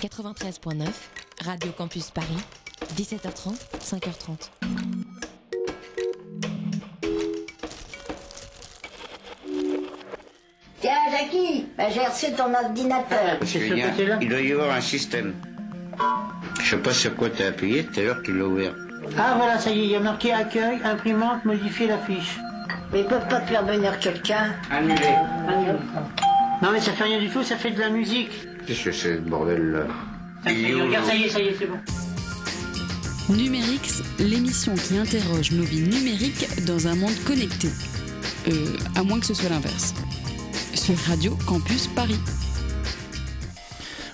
93.9, Radio Campus Paris, 17h30, 5h30. Tiens, Jackie, ben, j'ai reçu ton ordinateur. Parce qu'il y a- il doit y avoir un système. Je sais pas sur quoi t'as appuyé, tout à l'heure tu l'as ouvert. Ah voilà, ça y est, il y a marqué accueil, imprimante, modifier la fiche. Mais ils peuvent pas te faire venir quelqu'un. Annulé. Non mais ça fait rien du tout, ça fait de la musique. Qu'est-ce que c'est ce bordel là Ça y est, regarde, ça y est, ça y est, c'est bon. Numérix, l'émission qui interroge nos vies numériques dans un monde connecté. Euh, à moins que ce soit l'inverse. Sur Radio Campus Paris.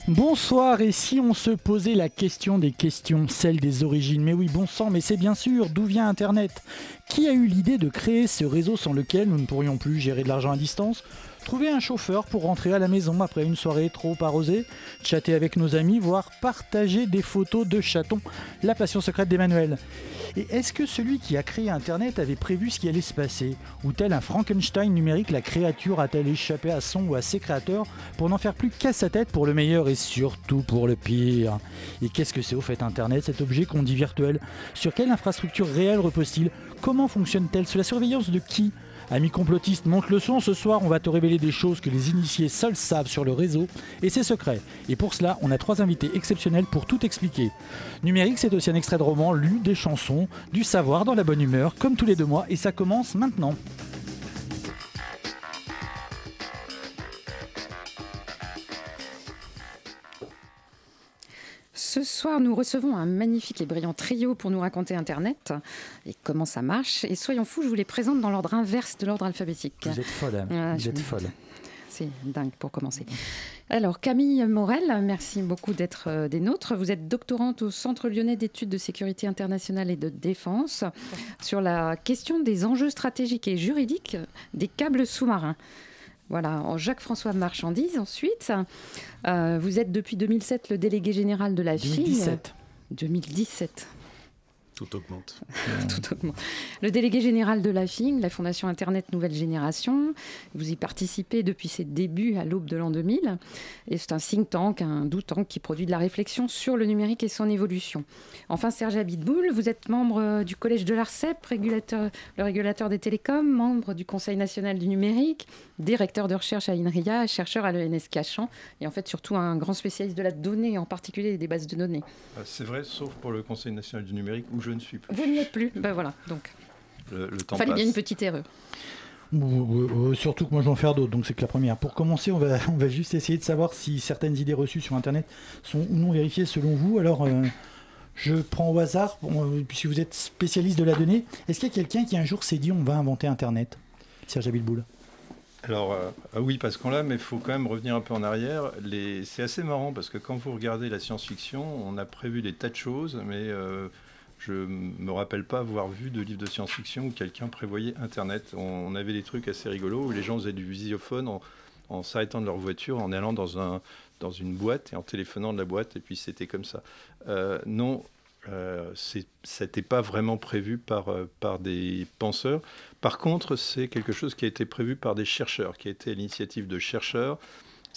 Bonsoir, et si on se posait la question des questions, celle des origines? Mais oui, bon sang, mais c'est bien sûr, d'où vient Internet? Qui a eu l'idée de créer ce réseau sans lequel nous ne pourrions plus gérer de l'argent à distance? Trouver un chauffeur pour rentrer à la maison après une soirée trop arrosée, chatter avec nos amis, voire partager des photos de chatons, la passion secrète d'Emmanuel. Et est-ce que celui qui a créé Internet avait prévu ce qui allait se passer? Ou tel un Frankenstein numérique, la créature a-t-elle échappé à son ou à ses créateurs pour n'en faire plus qu'à sa tête pour le meilleur et surtout pour le pire? Et qu'est-ce que c'est au fait Internet, cet objet qu'on dit virtuel? Sur quelle infrastructure réelle repose-t-il? Comment fonctionne-t-elle? Sous la surveillance de qui? Amis complotistes, monte le son, ce soir on va te révéler des choses que les initiés seuls savent sur le réseau et c'est secret. Et pour cela, on a trois invités exceptionnels pour tout expliquer. Numérique, c'est aussi un extrait de roman, lu, des chansons, du savoir dans la bonne humeur, comme tous les deux mois, et ça commence maintenant. Ce soir, nous recevons un magnifique et brillant trio pour nous raconter Internet et comment ça marche. Et soyons fous, je vous les présente dans l'ordre inverse de l'ordre alphabétique. Vous êtes folle, hein. Ah, vous êtes folle. C'est dingue pour commencer. Alors, Camille Morel, merci beaucoup d'être euh, des nôtres. Vous êtes doctorante au Centre lyonnais d'études de sécurité internationale et de défense sur la question des enjeux stratégiques et juridiques des câbles sous-marins. Voilà, en Jacques-François Marchandise ensuite. Euh, vous êtes depuis 2007 le délégué général de la FIG. 2017. 2017. Tout augmente. Tout augmente. Le délégué général de la FIG, la Fondation Internet Nouvelle Génération, vous y participez depuis ses débuts à l'aube de l'an 2000. Et c'est un think tank, un do tank qui produit de la réflexion sur le numérique et son évolution. Enfin, Serge Abitboul, vous êtes membre euh, du collège de l'ARCEP, régulateur, le régulateur des télécoms, membre du Conseil national du numérique, directeur de recherche à INRIA, chercheur à l'ENS Cachan, et en fait surtout un grand spécialiste de la donnée, en particulier des bases de données. Ah, C'est vrai, sauf pour le Conseil national du numérique où je ne suis plus. Vous n'y êtes plus. Ben voilà, donc Le, le temps il fallait passe. bien une petite erreur. Ou- ou- ou- surtout que moi je vais en faire d'autres, donc c'est que la première. Pour commencer, on va, on va juste essayer de savoir si certaines idées reçues sur Internet sont ou non vérifiées selon vous. Alors, euh, je prends au hasard, bon, euh, puisque vous êtes spécialiste de la donnée, est-ce qu'il y a quelqu'un qui un jour s'est dit on va inventer Internet? Serge Abilboul. Alors, euh, ah oui, parce qu'on l'a, mais il faut quand même revenir un peu en arrière. Les... C'est assez marrant parce que quand vous regardez la science-fiction, on a prévu des tas de choses, mais euh, je me rappelle pas avoir vu de livre de science-fiction où quelqu'un prévoyait Internet. On, avait des trucs assez rigolos où les gens faisaient du visiophone en, en s'arrêtant de leur voiture, en allant dans, un, dans une boîte et en téléphonant de la boîte, et puis c'était comme ça. Euh, non, euh, n'était pas vraiment prévu par, euh, par des penseurs. Par contre, c'est quelque chose qui a été prévu par des chercheurs, qui a été à l'initiative de chercheurs.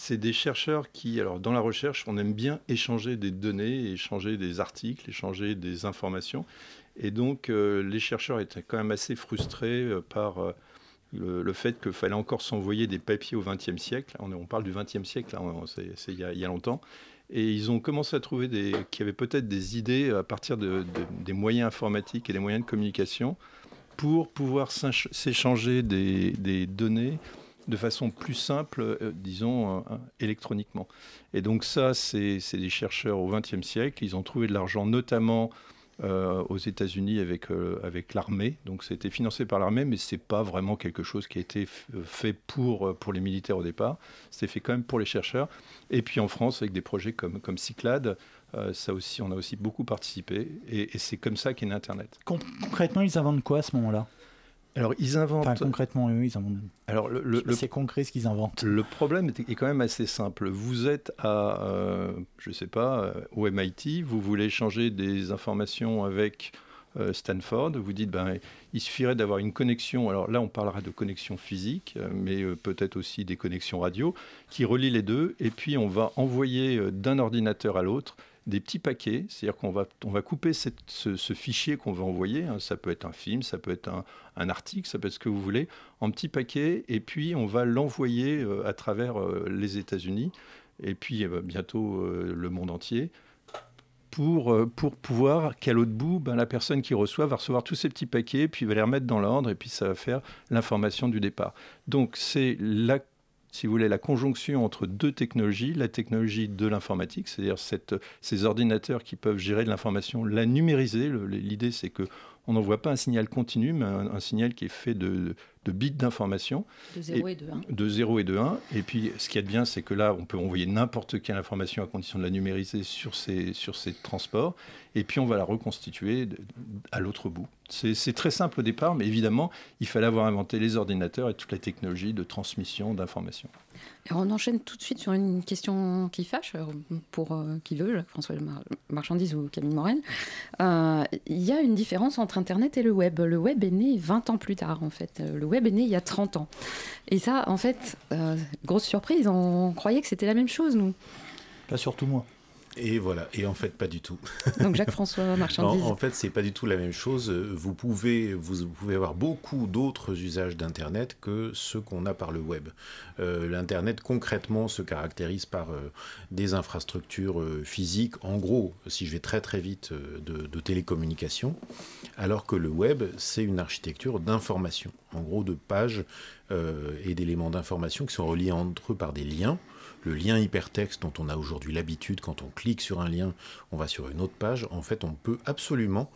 C'est des chercheurs qui, alors dans la recherche, on aime bien échanger des données, échanger des articles, échanger des informations. Et donc, euh, les chercheurs étaient quand même assez frustrés euh, par euh, le, fait qu'il fallait encore s'envoyer des papiers au XXe siècle. On, parle du XXe siècle, c'est il y, a- longtemps. Et ils ont commencé à trouver qu'il y avait peut-être des idées à partir de- de- des moyens informatiques et des moyens de communication pour pouvoir s'échanger des données de façon plus simple, euh, disons, euh, électroniquement. Et donc ça, c'est des chercheurs au XXe siècle. Ils ont trouvé de l'argent notamment euh, aux États-Unis avec, avec l'armée. Donc c'était financé par l'armée, mais c'est pas vraiment quelque chose qui a été fait pour, pour les militaires au départ. C'était fait quand même pour les chercheurs. Et puis en France, avec des projets comme, comme Cyclade, ça aussi, on a aussi beaucoup participé. Et, c'est comme ça qu'est né Internet. Con- concrètement, ils inventent quoi à ce moment-là? Alors ils inventent. Enfin, concrètement, eux, ils inventent. alors le, le- le- C'est concret ce qu'ils inventent. le problème est, quand même assez simple. Vous êtes à, euh, je sais pas, euh, au MIT, vous voulez échanger des informations avec euh, Stanford. Vous dites, ben, il suffirait d'avoir une connexion, alors là on parlera de connexion physique, euh, mais euh, peut-être aussi des connexions radio, qui relient les deux, et puis on va envoyer d'un ordinateur à l'autre des petits paquets, c'est-à-dire qu'on va, on va couper ce, fichier qu'on va envoyer, hein. ça peut être un film, ça peut être un, article, ça peut être ce que vous voulez, en petits paquets, et puis on va l'envoyer à travers les États-Unis, et puis bientôt le monde entier, pour, euh, pour pouvoir qu'à l'autre bout, ben, la personne qui reçoit va recevoir tous ces petits paquets, puis va les remettre dans l'ordre, et puis ça va faire l'information du départ. Donc c'est la si vous voulez, la conjonction entre deux technologies, la technologie de l'informatique, c'est-à-dire ces ordinateurs qui peuvent gérer de l'information, la numériser. L'idée, c'est que on n'envoie pas un signal continu, mais un, signal qui est fait de, de bits d'information. De 0 et, de 1. De 0 et de 1. Et puis, ce qui est bien, c'est que là, on peut envoyer n'importe quelle information à condition de la numériser sur ces, sur ces transports. Et puis, on va la reconstituer à l'autre bout. C'est très simple au départ, mais évidemment, il fallait avoir inventé les ordinateurs et toute la technologie de transmission d'informations. On enchaîne tout de suite sur une question qui fâche, euh, pour euh, qui veut, François Marchandise ou Camille Morel. Euh, il y a une différence entre Internet et le web. Le web est né 20 ans plus tard, en fait. Le web est né il y a 30 ans. Et ça, en fait, grosse surprise, on croyait que c'était la même chose, nous. Pas surtout moi. Et voilà, et en fait pas du tout. Donc Jacques-François Marchandise. en fait, c'est pas du tout la même chose. Vous pouvez, vous, pouvez avoir beaucoup d'autres usages d'Internet que ceux qu'on a par le web. Euh, L'Internet concrètement se caractérise par euh, des infrastructures euh, physiques, en gros, si je vais très très vite, de, de télécommunications, alors que le web, c'est une architecture d'information, en gros de pages et d'éléments d'information qui sont reliés entre eux par des liens le lien hypertexte dont on a aujourd'hui l'habitude, quand on clique sur un lien, on va sur une autre page, en fait on peut absolument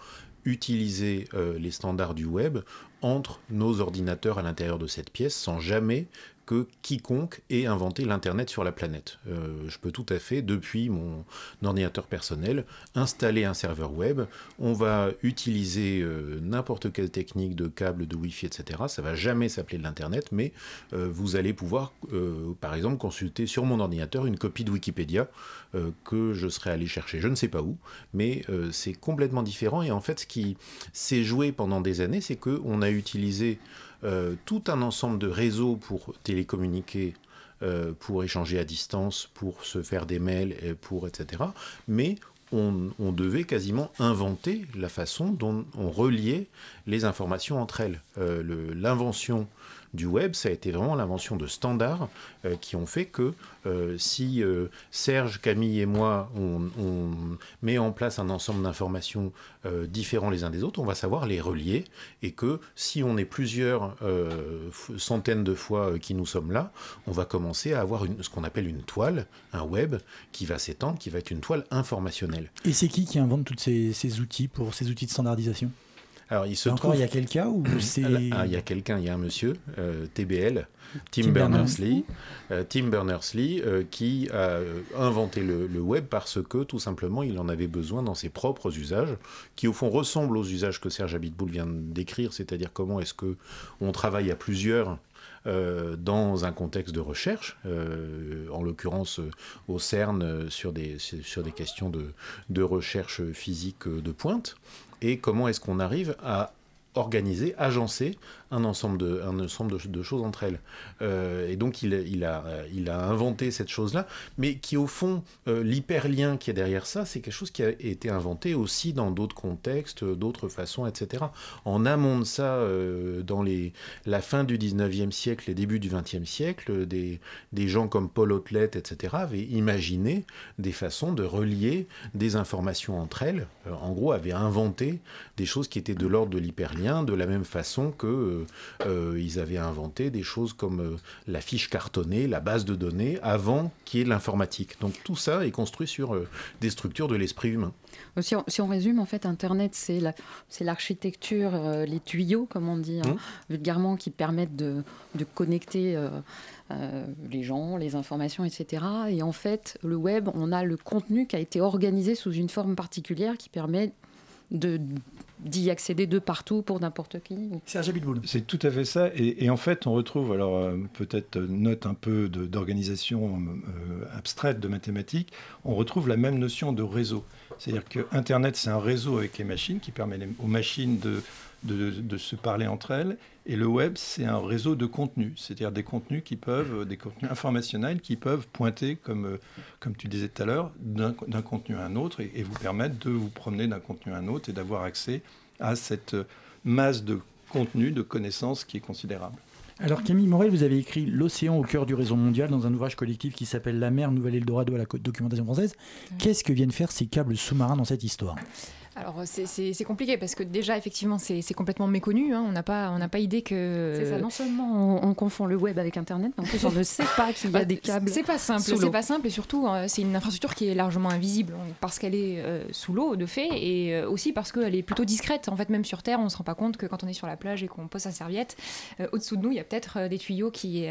utiliser euh, les standards du web entre nos ordinateurs à l'intérieur de cette pièce sans jamais que quiconque ait inventé l'Internet sur la planète. Euh, je peux tout à fait, depuis mon ordinateur personnel, installer un serveur web. On va utiliser euh, n'importe quelle technique de câble, de Wi-Fi, etc. Ça va jamais s'appeler de l'Internet, mais euh, vous allez pouvoir, par exemple, consulter sur mon ordinateur une copie de Wikipédia que je serai allé chercher. Je ne sais pas où, mais c'est complètement différent. Et en fait, ce qui s'est joué pendant des années, c'est qu'on a utilisé euh, tout un ensemble de réseaux pour télécommuniquer, euh, pour échanger à distance, pour se faire des mails, pour etc. Mais on, devait quasiment inventer la façon dont on reliait les informations entre elles. Euh, l'invention du web, ça a été vraiment l'invention de standards euh, qui ont fait que euh, si euh, Serge, Camille et moi, on, met en place un ensemble d'informations différents les uns des autres, on va savoir les relier et que si on est plusieurs centaines de fois qui nous sommes là, on va commencer à avoir ce qu'on appelle une toile, un web qui va s'étendre, qui va être une toile informationnelle. Et c'est qui qui invente tous ces outils pour ces outils de standardisation? Alors, il se Encore, trouve... il y a quelqu'un ou c'est... Ah, il y a quelqu'un, il y a un monsieur, euh, TBL, Tim, Berners-Lee, euh, Tim Berners-Lee, euh, qui a inventé le, web parce que, tout simplement, il en avait besoin dans ses propres usages, qui au fond ressemblent aux usages que Serge Abitboul vient décrire, c'est-à-dire comment est-ce que on travaille à plusieurs dans un contexte de recherche, en l'occurrence au CERN sur des, sur des questions de, de recherche physique de pointe et comment est-ce qu'on arrive à organiser, agencer un ensemble de, un ensemble de, choses entre elles. Euh, et donc il, il, a, il a inventé cette chose-là, mais qui au fond, euh, l'hyperlien qui est derrière ça, c'est quelque chose qui a été inventé aussi dans d'autres contextes, d'autres façons, etc. En amont de ça, euh, dans les, la fin du 19e siècle et début du 20e siècle, des, des gens comme Paul Otlet, etc., avaient imaginé des façons de relier des informations entre elles, en gros, avaient inventé des choses qui étaient de l'ordre de l'hyperlien, de la même façon que euh, ils avaient inventé des choses comme euh, la fiche cartonnée, la base de données, avant qu'il y ait l'informatique. Donc tout ça est construit sur euh, des structures de l'esprit humain. Si on, résume, en fait, Internet, c'est l'architecture, les tuyaux, comme on dit hein, mmh. vulgairement, qui permettent de, connecter les gens, les informations, etc. Et en fait, le web, on a le contenu qui a été organisé sous une forme particulière qui permet de d'y accéder de partout pour n'importe qui. Serge Abitboul. C'est tout à fait ça. Et, et, en fait, on retrouve, alors euh, peut-être note un peu d'organisation euh, abstraite de mathématiques, on retrouve la même notion de réseau. C'est-à-dire que Internet, c'est un réseau avec les machines qui permet les, aux machines de, de, de, se parler entre elles. Et le web, c'est un réseau de contenus, c'est-à-dire des contenus qui peuvent, des contenus informationnels qui peuvent pointer, comme, comme tu disais tout à l'heure, d'un contenu à un autre et, et vous permettre de vous promener d'un contenu à un autre et d'avoir accès à cette masse de contenu, de connaissances qui est considérable. Alors Camille Morel, vous avez écrit L'océan au cœur du réseau mondial dans un ouvrage collectif qui s'appelle La mer, Nouvelle Eldorado à la documentation française. Qu'est-ce que viennent faire ces câbles sous-marins dans cette histoire? Alors c'est compliqué parce que déjà effectivement c'est complètement méconnu. Hein. On n'a pas on n'a pas idée que. C'est ça. Non seulement on, on, confond le web avec Internet, mais en plus on ne sait pas qu'il y a des câbles. C'est pas simple. C'est pas simple et surtout euh, c'est une infrastructure qui est largement invisible parce qu'elle est euh, sous l'eau de fait et euh, aussi parce qu'elle est plutôt discrète. En fait même sur Terre on se rend pas compte que quand on est sur la plage et qu'on pose sa serviette, euh, au-dessous de nous il y a peut-être des tuyaux qui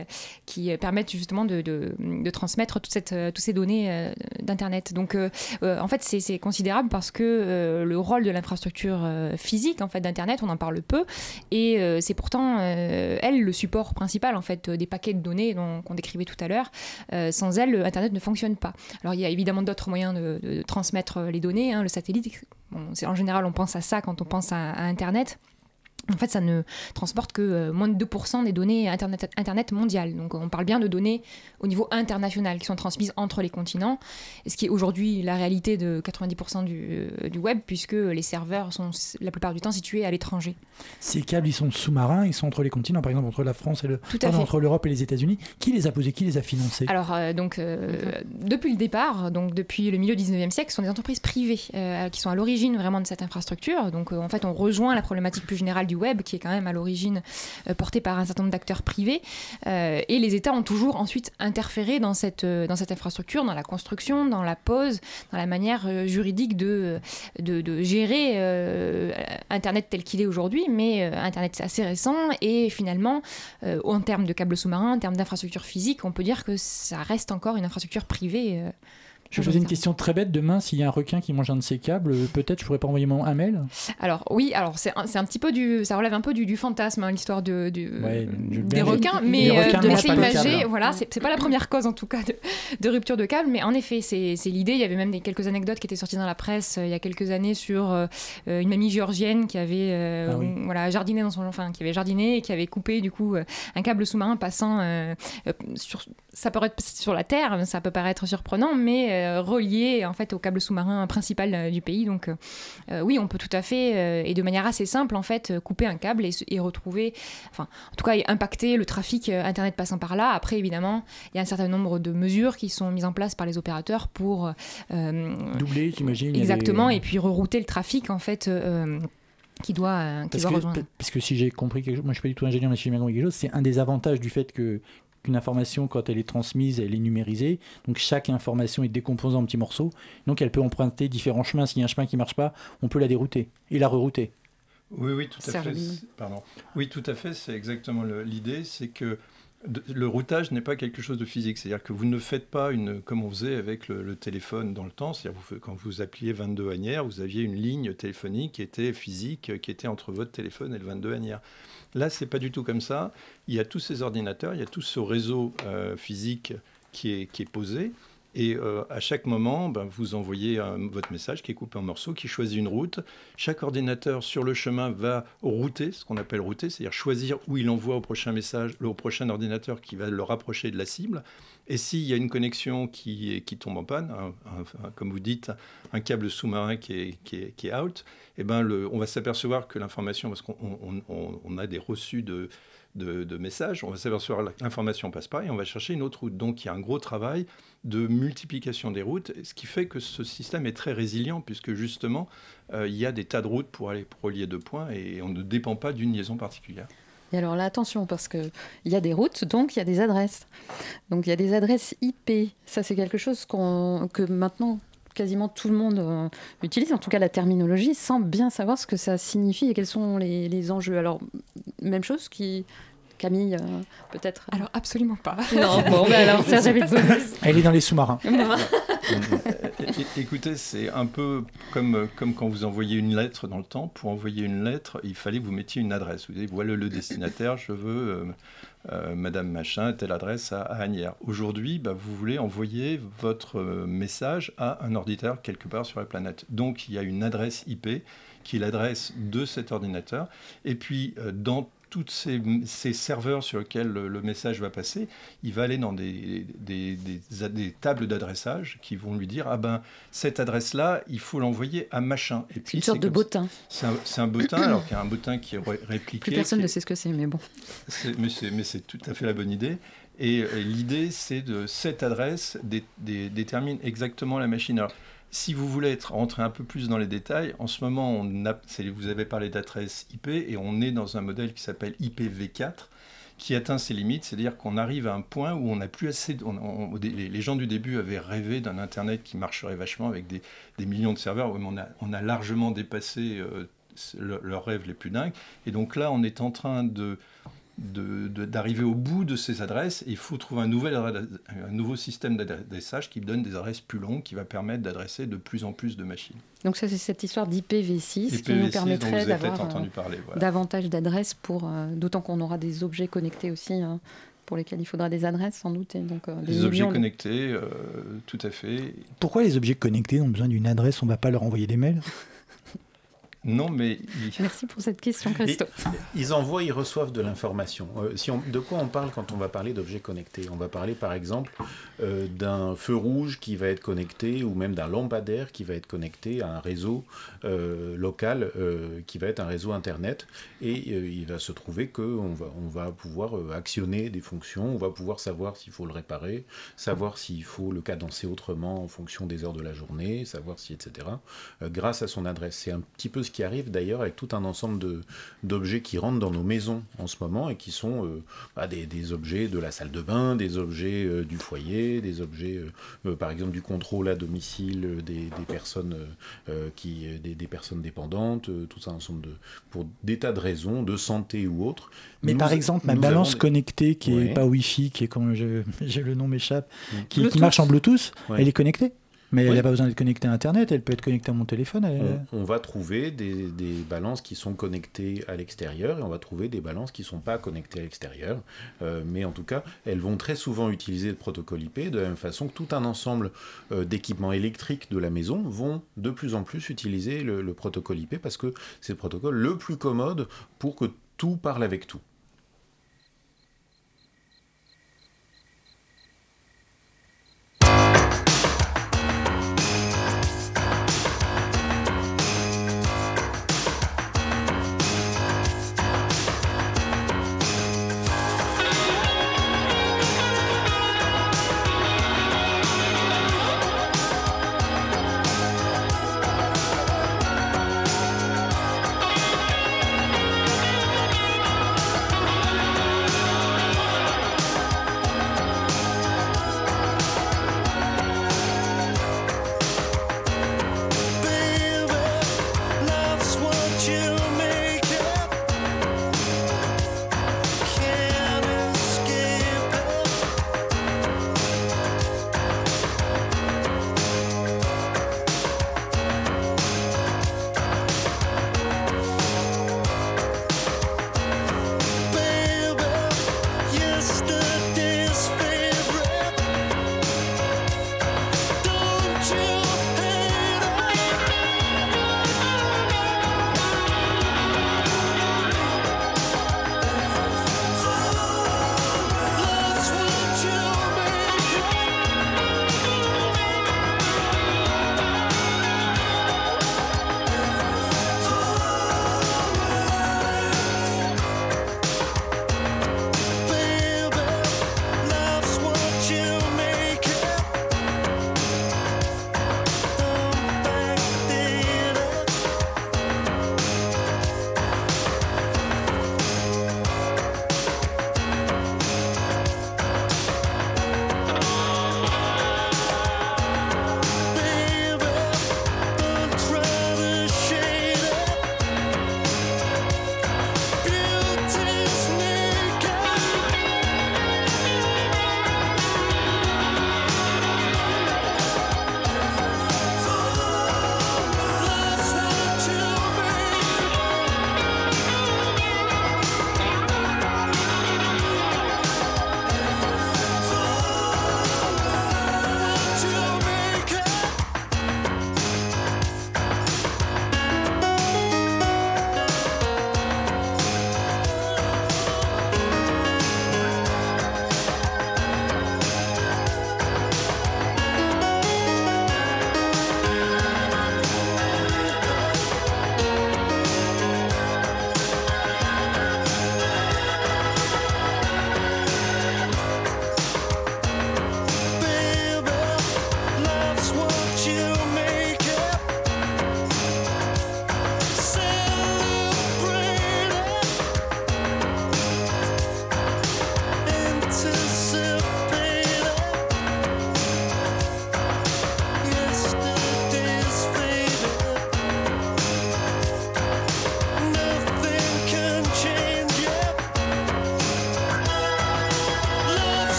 qui permettent justement de, de, de transmettre toute cette toutes ces données d'internet. Donc en fait c'est considérable parce que le rôle de l'infrastructure physique en fait d'internet on en parle peu. Et euh, c'est pourtant euh, elle le support principal en fait des paquets de données qu'on décrivait tout à l'heure. Euh, sans elle internet ne fonctionne pas. Alors il y a évidemment d'autres moyens de, transmettre les données hein, le satellite. En général on pense à ça quand on pense à internet en fait, ça ne transporte que euh, moins de 2% des données Internet, Internet mondiales. Donc, on parle bien de données au niveau international qui sont transmises entre les continents, ce qui est aujourd'hui la réalité de 90% du, euh, du, web, puisque les serveurs sont la plupart du temps situés à l'étranger. Ces câbles, ils sont sous-marins, ils sont entre les continents, par exemple entre la France et le, pardon, entre l'Europe et les États-Unis. Qui les a posés Qui les a financés? Alors, euh, donc, euh, depuis le départ, donc depuis le milieu du 19e siècle, ce sont des entreprises privées euh, qui sont à l'origine vraiment de cette infrastructure. Donc, en fait, on rejoint la problématique plus générale du web, qui est quand même à l'origine euh, portée par un certain nombre d'acteurs privés. Euh, et les États ont toujours ensuite interféré dans cette, euh, dans cette infrastructure, dans la construction, dans la pose, dans la manière juridique de, de, de gérer Internet tel qu'il est aujourd'hui. Mais Internet, c'est assez récent. Et finalement, en termes de câbles sous-marins, en termes d'infrastructure physique, on peut dire que ça reste encore une infrastructure privée. Je vais poser une question très bête. Demain, s'il y a un requin qui mange un de ces câbles, peut-être je pourrais pas envoyer mon un mail Alors oui, alors c'est un, un, petit peu du, ça relève un peu du, du fantasme, hein, l'histoire de, du, ouais, des requins, mais euh, de laisser imager, voilà, c'est pas la première cause en tout cas de, de rupture de câble, mais en effet, c'est l'idée. Il y avait même des, quelques anecdotes qui étaient sorties dans la presse euh, il y a quelques années sur euh, une mamie géorgienne qui avait ah oui. voilà jardiné dans son, enfin qui avait jardiné et qui avait coupé du coup un câble sous-marin passant sur, ça peut être sur la terre, ça peut paraître surprenant, mais relié en fait au câble sous-marin principal euh, du pays. Donc euh, oui, on peut tout à fait euh, et de manière assez simple en fait couper un câble et, et, retrouver, enfin en tout cas impacter le trafic internet passant par là. Après évidemment, il y a un certain nombre de mesures qui sont mises en place par les opérateurs pour doubler, j'imagine. Exactement, et puis rerouter le trafic en fait qui doit, euh, qui parce, doit que, rejoindre. parce que si j'ai compris quelque chose, moi je suis pas du tout ingénieur, mais si j'ai bien compris quelque chose, c'est un des avantages du fait que qu'une information, quand elle est transmise, elle est numérisée. Donc chaque information est décomposée en petits morceaux. Donc elle peut emprunter différents chemins. S'il y a un chemin qui ne marche pas, on peut la dérouter et la rerouter. Oui, oui, tout à fait. Pardon. Oui, tout à fait. C'est exactement l'idée. C'est que le routage n'est pas quelque chose de physique. C'est-à-dire que vous ne faites pas une, comme on faisait avec le, téléphone dans le temps. C'est-à-dire quand vous appeliez 22 anières, vous aviez une ligne téléphonique qui était physique, qui était entre votre téléphone et le 22 anières. Là, c'est pas du tout comme ça. Il y a tous ces ordinateurs, il y a tout ce réseau euh, physique qui est posé. Et euh, à chaque moment, ben, vous envoyez votre message qui est coupé en morceaux, qui choisit une route. Chaque ordinateur sur le chemin va router, ce qu'on appelle router, c'est-à-dire choisir où il envoie au prochain message, au prochain ordinateur qui va le rapprocher de la cible. Et s'il y a une connexion qui, tombe en panne, comme vous dites, un câble sous-marin qui est, qui, est, out, eh ben on va s'apercevoir que l'information, parce qu'on on, on a des reçus de, de, messages, on va s'apercevoir que l'information passe pas et on va chercher une autre route. Donc il y a un gros travail de multiplication des routes, ce qui fait que ce système est très résilient puisque justement euh, il y a des tas de routes pour aller pour relier deux points et on ne dépend pas d'une liaison particulière. Et alors là, attention, parce qu'il y a des routes, donc il y a des adresses. Donc il y a des adresses IP. Ça, c'est quelque chose qu que maintenant, quasiment tout le monde euh, utilise, en tout cas la terminologie, sans bien savoir ce que ça signifie et quels sont les, les enjeux. Alors, même chose qui. Camille, euh, peut-être Alors, absolument pas. Non, bon, ben alors, Serge Elle est dans les sous-marins. Écoutez, c'est un peu comme, comme quand vous envoyez une lettre dans le temps. Pour envoyer une lettre, il fallait que vous mettiez une adresse. Vous dites, voilà le destinataire, je veux euh, euh, Madame Machin, telle adresse à, à Agnières. Aujourd'hui, bah, vous voulez envoyer votre euh, message à un ordinateur quelque part sur la planète. Donc, il y a une adresse IP qui est l'adresse de cet ordinateur. Et puis, euh, dans tous ces, ces, serveurs sur lesquels le, le, message va passer, il va aller dans des, des, des, des tables d'adressage qui vont lui dire Ah ben, cette adresse-là, il faut l'envoyer à machin. Et puis, une sorte de bottin. C'est un, un, bottin, alors qu'il y a un bottin qui est répliqué. Plus personne ne sait ce que c'est, mais bon. Mais c'est tout à fait la bonne idée. Et, et l'idée, c'est de cette adresse détermine exactement la machine. Alors, si vous voulez être rentrer un peu plus dans les détails, en ce moment, vous avez parlé d'adresse IP et on est dans un modèle qui s'appelle IPv4 qui atteint ses limites, c'est-à-dire qu'on arrive à un point où on n'a plus assez. Les, gens du début avaient rêvé d'un Internet qui marcherait vachement avec des, millions de serveurs, mais on a, largement dépassé euh, leurs le rêves les plus dingues. Et donc là, on est en train de d'arriver de, de, au bout de ces adresses. Et il faut trouver un, nouvel, un nouveau système d'adressage qui donne des adresses plus longues, qui va permettre d'adresser de plus en plus de machines. Donc ça, c'est cette histoire d'IPv6 qui nous permettrait d'avoir euh, voilà. davantage d'adresses, pour euh, d'autant qu'on aura des objets connectés aussi. Hein, pour lesquels il faudra des adresses sans doute. Et donc, euh, des, des objets connectés, euh, tout à fait. Pourquoi les objets connectés ont besoin d'une adresse? On ne va pas leur envoyer des mails? Non, mais. Merci pour cette question, Christophe. Et ils envoient, ils reçoivent de l'information. Euh, si on, de quoi on parle quand on va parler d'objets connectés? On va parler par exemple euh, d'un feu rouge qui va être connecté ou même d'un lampadaire qui va être connecté à un réseau euh, local qui va être un réseau Internet. Et il va se trouver qu'on va, on va pouvoir actionner des fonctions, on va pouvoir savoir s'il faut le réparer, savoir s'il faut le cadencer autrement en fonction des heures de la journée, savoir si, etc. grâce à son adresse. C'est un petit peu ce qui arrive d'ailleurs avec tout un ensemble d'objets qui rentrent dans nos maisons en ce moment et qui sont euh, bah, des, des, objets de la salle de bain, des objets euh, du foyer, des objets euh, par exemple du contrôle à domicile des, des personnes, qui, des, des, personnes dépendantes, tout un ensemble de... pour des tas de raisons, de santé ou autres. Mais nous, par exemple, ma balance connectée qui n'est ouais. pas Wi-Fi, qui est comme j'ai le nom m'échappe, qui, qui, marche en Bluetooth, ouais. elle est connectée mais oui. elle n'a pas besoin d'être connectée à Internet, elle peut être connectée à mon téléphone. Elle... On, on, va trouver des, des, balances qui sont connectées à l'extérieur et on va trouver des balances qui ne sont pas connectées à l'extérieur. Euh, mais en tout cas, elles vont très souvent utiliser le protocole IP de la même façon que tout un ensemble euh, d'équipements électriques de la maison vont de plus en plus utiliser le, le protocole IP parce que c'est le protocole le plus commode pour que tout parle avec tout.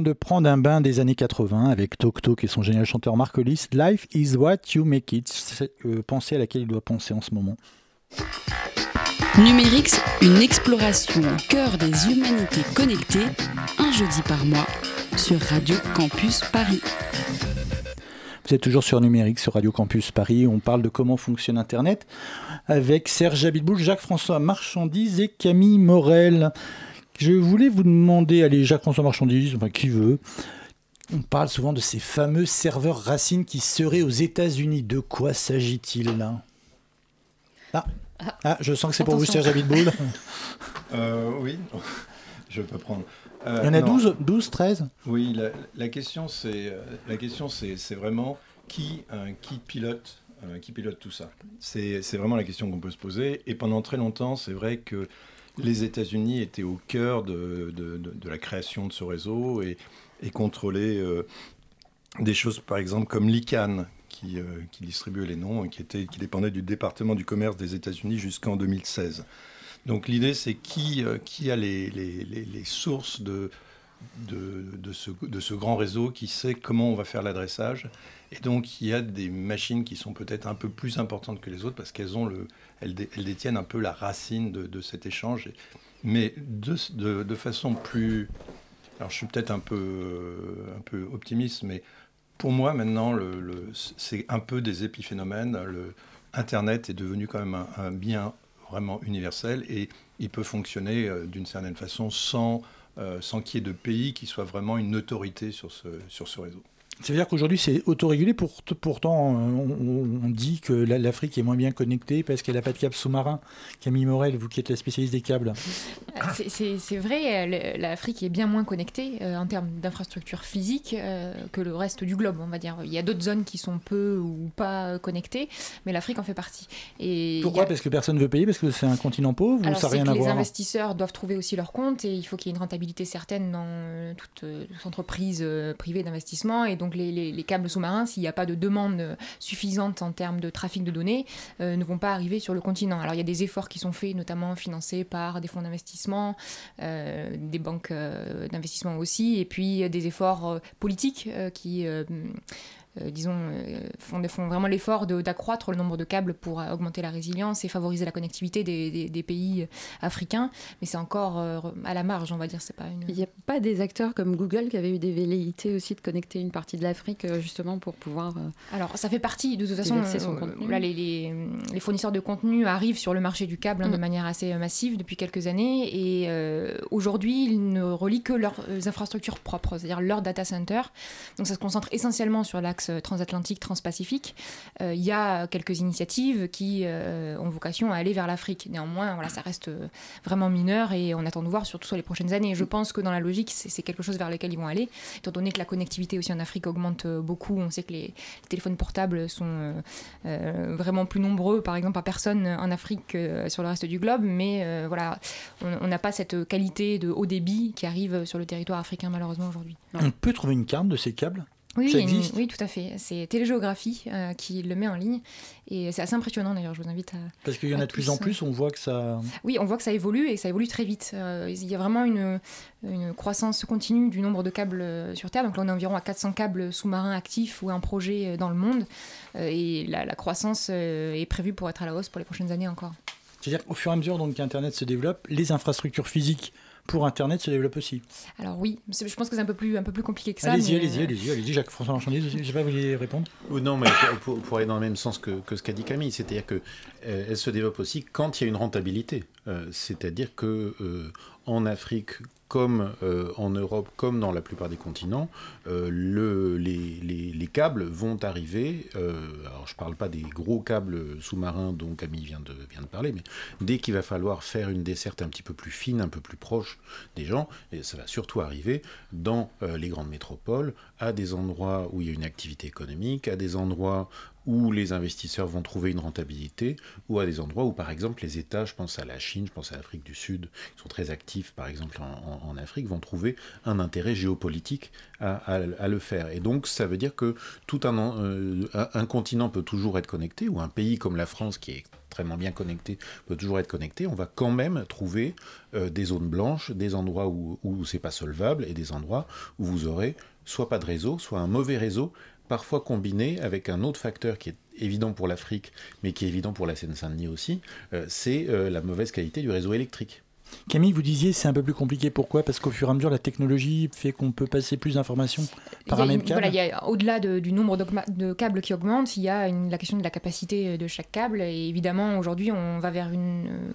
Vient de prendre un bain des années 80 avec Tok Tok et son génial chanteur Mark Hollis. Life is what you make it. C'est, euh, pensée à laquelle il doit penser en ce moment. Numérix, une exploration au cœur des humanités connectées, un jeudi par mois, sur Radio Campus Paris. Vous êtes toujours sur Numérique, sur Radio Campus Paris. On parle de comment fonctionne Internet avec Serge Abitboul, Jacques-François Marchandise et Camille Morel. Je voulais vous demander, allez, Jacques-François Marchandise, enfin qui veut, on parle souvent de ces fameux serveurs racines qui seraient aux États-Unis. De quoi s'agit-il là? Ah. ah, je sens que c'est pour vous, Serge Abitboul. euh, oui, je peux prendre. Euh, Il y en a 12, 12, 13 Oui, la, la question c'est c'est vraiment qui euh, qui pilote euh, qui pilote tout ça? C'est vraiment la question qu'on peut se poser. Et pendant très longtemps, c'est vrai que les États-Unis étaient au cœur de, la création de ce réseau et, contrôlaient euh, des choses, par exemple, comme l'ICANN, qui, euh, qui, distribuait les noms et qui, était, qui dépendait du département du commerce des États-Unis jusqu'en 2016. Donc l'idée, c'est qui, euh, a les sources de, de, ce, grand réseau, qui sait comment on va faire l'adressage. Et donc il y a des machines qui sont peut-être un peu plus importantes que les autres parce qu'elles ont le, elles, dé, elles, détiennent un peu la racine de, cet échange. Mais de, façon plus... Alors je suis peut-être un peu, un peu optimiste, mais pour moi maintenant, c'est un peu des épiphénomènes. Le, Internet est devenu quand même un, bien vraiment universel et il peut fonctionner euh, d'une certaine façon sans, sans qu'il y ait de pays qui soit vraiment une autorité sur ce, sur ce réseau. Ça veut dire qu'aujourd'hui c'est autorégulé, pour, pourtant on, on, dit que l'Afrique est moins bien connectée parce qu'elle n'a pas de câble sous-marin. Camille Morel, vous qui êtes la spécialiste des câbles. C'est vrai, l'Afrique est bien moins connectée euh, en termes d'infrastructures physiques euh, que le reste du globe, on va dire. Il y a d'autres zones qui sont peu ou pas connectées, mais l'Afrique en fait partie. Et Pourquoi a... Parce que personne ne veut payer Parce que c'est un continent pauvre Alors, ou ça rien à les voir Les investisseurs doivent trouver aussi leur compte et il faut qu'il y ait une rentabilité certaine dans euh, toute, toute entreprise privée d'investissement et donc donc les, les, les câbles sous-marins, s'il n'y a pas de demande suffisante en termes de trafic de données, euh, ne vont pas arriver sur le continent. Alors il y a des efforts qui sont faits, notamment financés par des fonds d'investissement, euh, des banques euh, d'investissement aussi, et puis des efforts politiques qui euh, disons, euh, font, font, vraiment l'effort d'accroître le nombre de câbles pour euh, augmenter la résilience et favoriser la connectivité des, des, des pays africains. Mais c'est encore euh, à la marge, on va dire. C'est pas une... Il n'y a pas des acteurs comme Google qui avaient eu des velléités aussi de connecter une partie de l'Afrique justement pour pouvoir. Alors, ça fait partie, de toute façon, là, les, les, les, fournisseurs de contenu arrivent sur le marché du câble hein, mm. de manière assez massive depuis quelques années. Et euh, aujourd'hui, ils ne relient que leurs infrastructures propres, c'est-à-dire leurs data centers. Donc, ça se concentre essentiellement sur transatlantique, transpacifique, euh, il y a quelques initiatives qui euh, ont vocation à aller vers l'Afrique. Néanmoins, voilà, ça reste vraiment mineur et on attend de voir surtout sur les prochaines années. Je pense que dans la logique, c'est quelque chose vers lequel ils vont aller, étant donné que la connectivité aussi en Afrique augmente beaucoup. On sait que les, téléphones portables sont euh, vraiment plus nombreux, par exemple, à personne en Afrique que sur le reste du globe, mais voilà, on n'a pas cette qualité de haut débit qui arrive sur le territoire africain malheureusement aujourd'hui. On peut trouver une carte de ces câbles? Oui, une, oui, tout à fait. C'est Télégéographie euh, qui le met en ligne. Et c'est assez impressionnant d'ailleurs, je vous invite à. Parce qu'il y en a de plus en plus, on voit que ça. Oui, on voit que ça évolue et ça évolue très vite. Euh, il y a vraiment une, une, croissance continue du nombre de câbles euh, sur Terre. Donc là, on est environ à 400 câbles sous-marins actifs ou un projet dans le monde. Euh, et la, la croissance est prévue pour être à la hausse pour les prochaines années encore. C'est-à-dire qu'au fur et à mesure qu'Internet se développe, les infrastructures physiques pour Internet se développe aussi. Alors oui, je pense que c'est un peu plus un peu plus compliqué que ça. Allez-y, mais... allez-y, allez-y, allez-y, Jacques-François Marchandise, je sais pas, vous voulez répondre oh, Non, mais pour, pour, aller dans le même sens que, que ce qu'a dit Camille, c'est-à-dire que euh, elle se développe aussi quand il y a une rentabilité. Euh, c'est-à-dire que euh, en Afrique, comme euh, en Europe, comme dans la plupart des continents, le, les, les, les, câbles vont arriver. Alors, je ne parle pas des gros câbles sous-marins dont Camille vient de, vient de parler, mais dès qu'il va falloir faire une desserte un petit peu plus fine, un peu plus proche des gens, et ça va surtout arriver dans les grandes métropoles, à des endroits où il y a une activité économique, à des endroits où les investisseurs vont trouver une rentabilité, ou à des endroits où, par exemple, les États, je pense à la Chine, je pense à l'Afrique du Sud, qui sont très actifs, par exemple, en, Afrique, vont trouver un intérêt géopolitique à, le faire. Et donc, ça veut dire que tout un, un continent peut toujours être connecté, ou un pays comme la France, qui est extrêmement bien connecté, peut toujours être connecté, on va quand même trouver euh, des zones blanches, des endroits où, où c'est pas solvable, et des endroits où vous aurez soit pas de réseau, soit un mauvais réseau parfois combiné avec un autre facteur qui est évident pour l'Afrique, mais qui est évident pour la Seine-Saint-Denis aussi, euh, c'est euh, la mauvaise qualité du réseau électrique. Camille, vous disiez c'est un peu plus compliqué. Pourquoi? Parce qu'au fur et à mesure, la technologie fait qu'on peut passer plus d'informations par un même câble. Voilà, au-delà du nombre de, câbles qui augmente, il y a la question de la capacité de chaque câble. Et évidemment, aujourd'hui, on va vers une,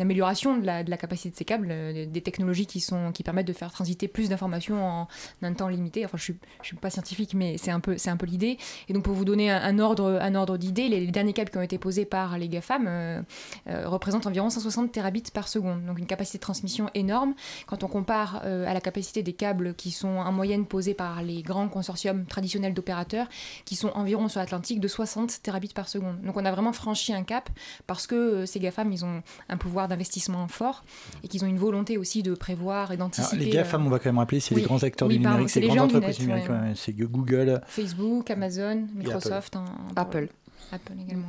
amélioration de la, capacité de ces câbles, euh, des technologies qui, sont, qui permettent de faire transiter plus d'informations en un temps limité. Enfin, je ne suis, pas scientifique, mais c'est un peu, un peu l'idée. Et donc, pour vous donner un, ordre, un ordre d'idée, les, derniers câbles qui ont été posés par les GAFAM euh, euh, représentent environ 160 terabits par seconde. Donc, une capacité de transmission énorme. Quand on compare euh, à la capacité des câbles qui sont en moyenne posés par les grands consortiums traditionnels d'opérateurs, qui sont environ sur l'Atlantique de 60 terabits par seconde. Donc on a vraiment franchi un cap parce que euh, ces GAFAM, ils ont un pouvoir d'investissement fort et qu'ils ont une volonté aussi de prévoir et d'anticiper. les GAFAM, on va quand même rappeler, c'est les grands acteurs du numérique, c'est les grandes entreprises numériques. c'est Google, Facebook, Amazon, Microsoft, Apple. Apple. également.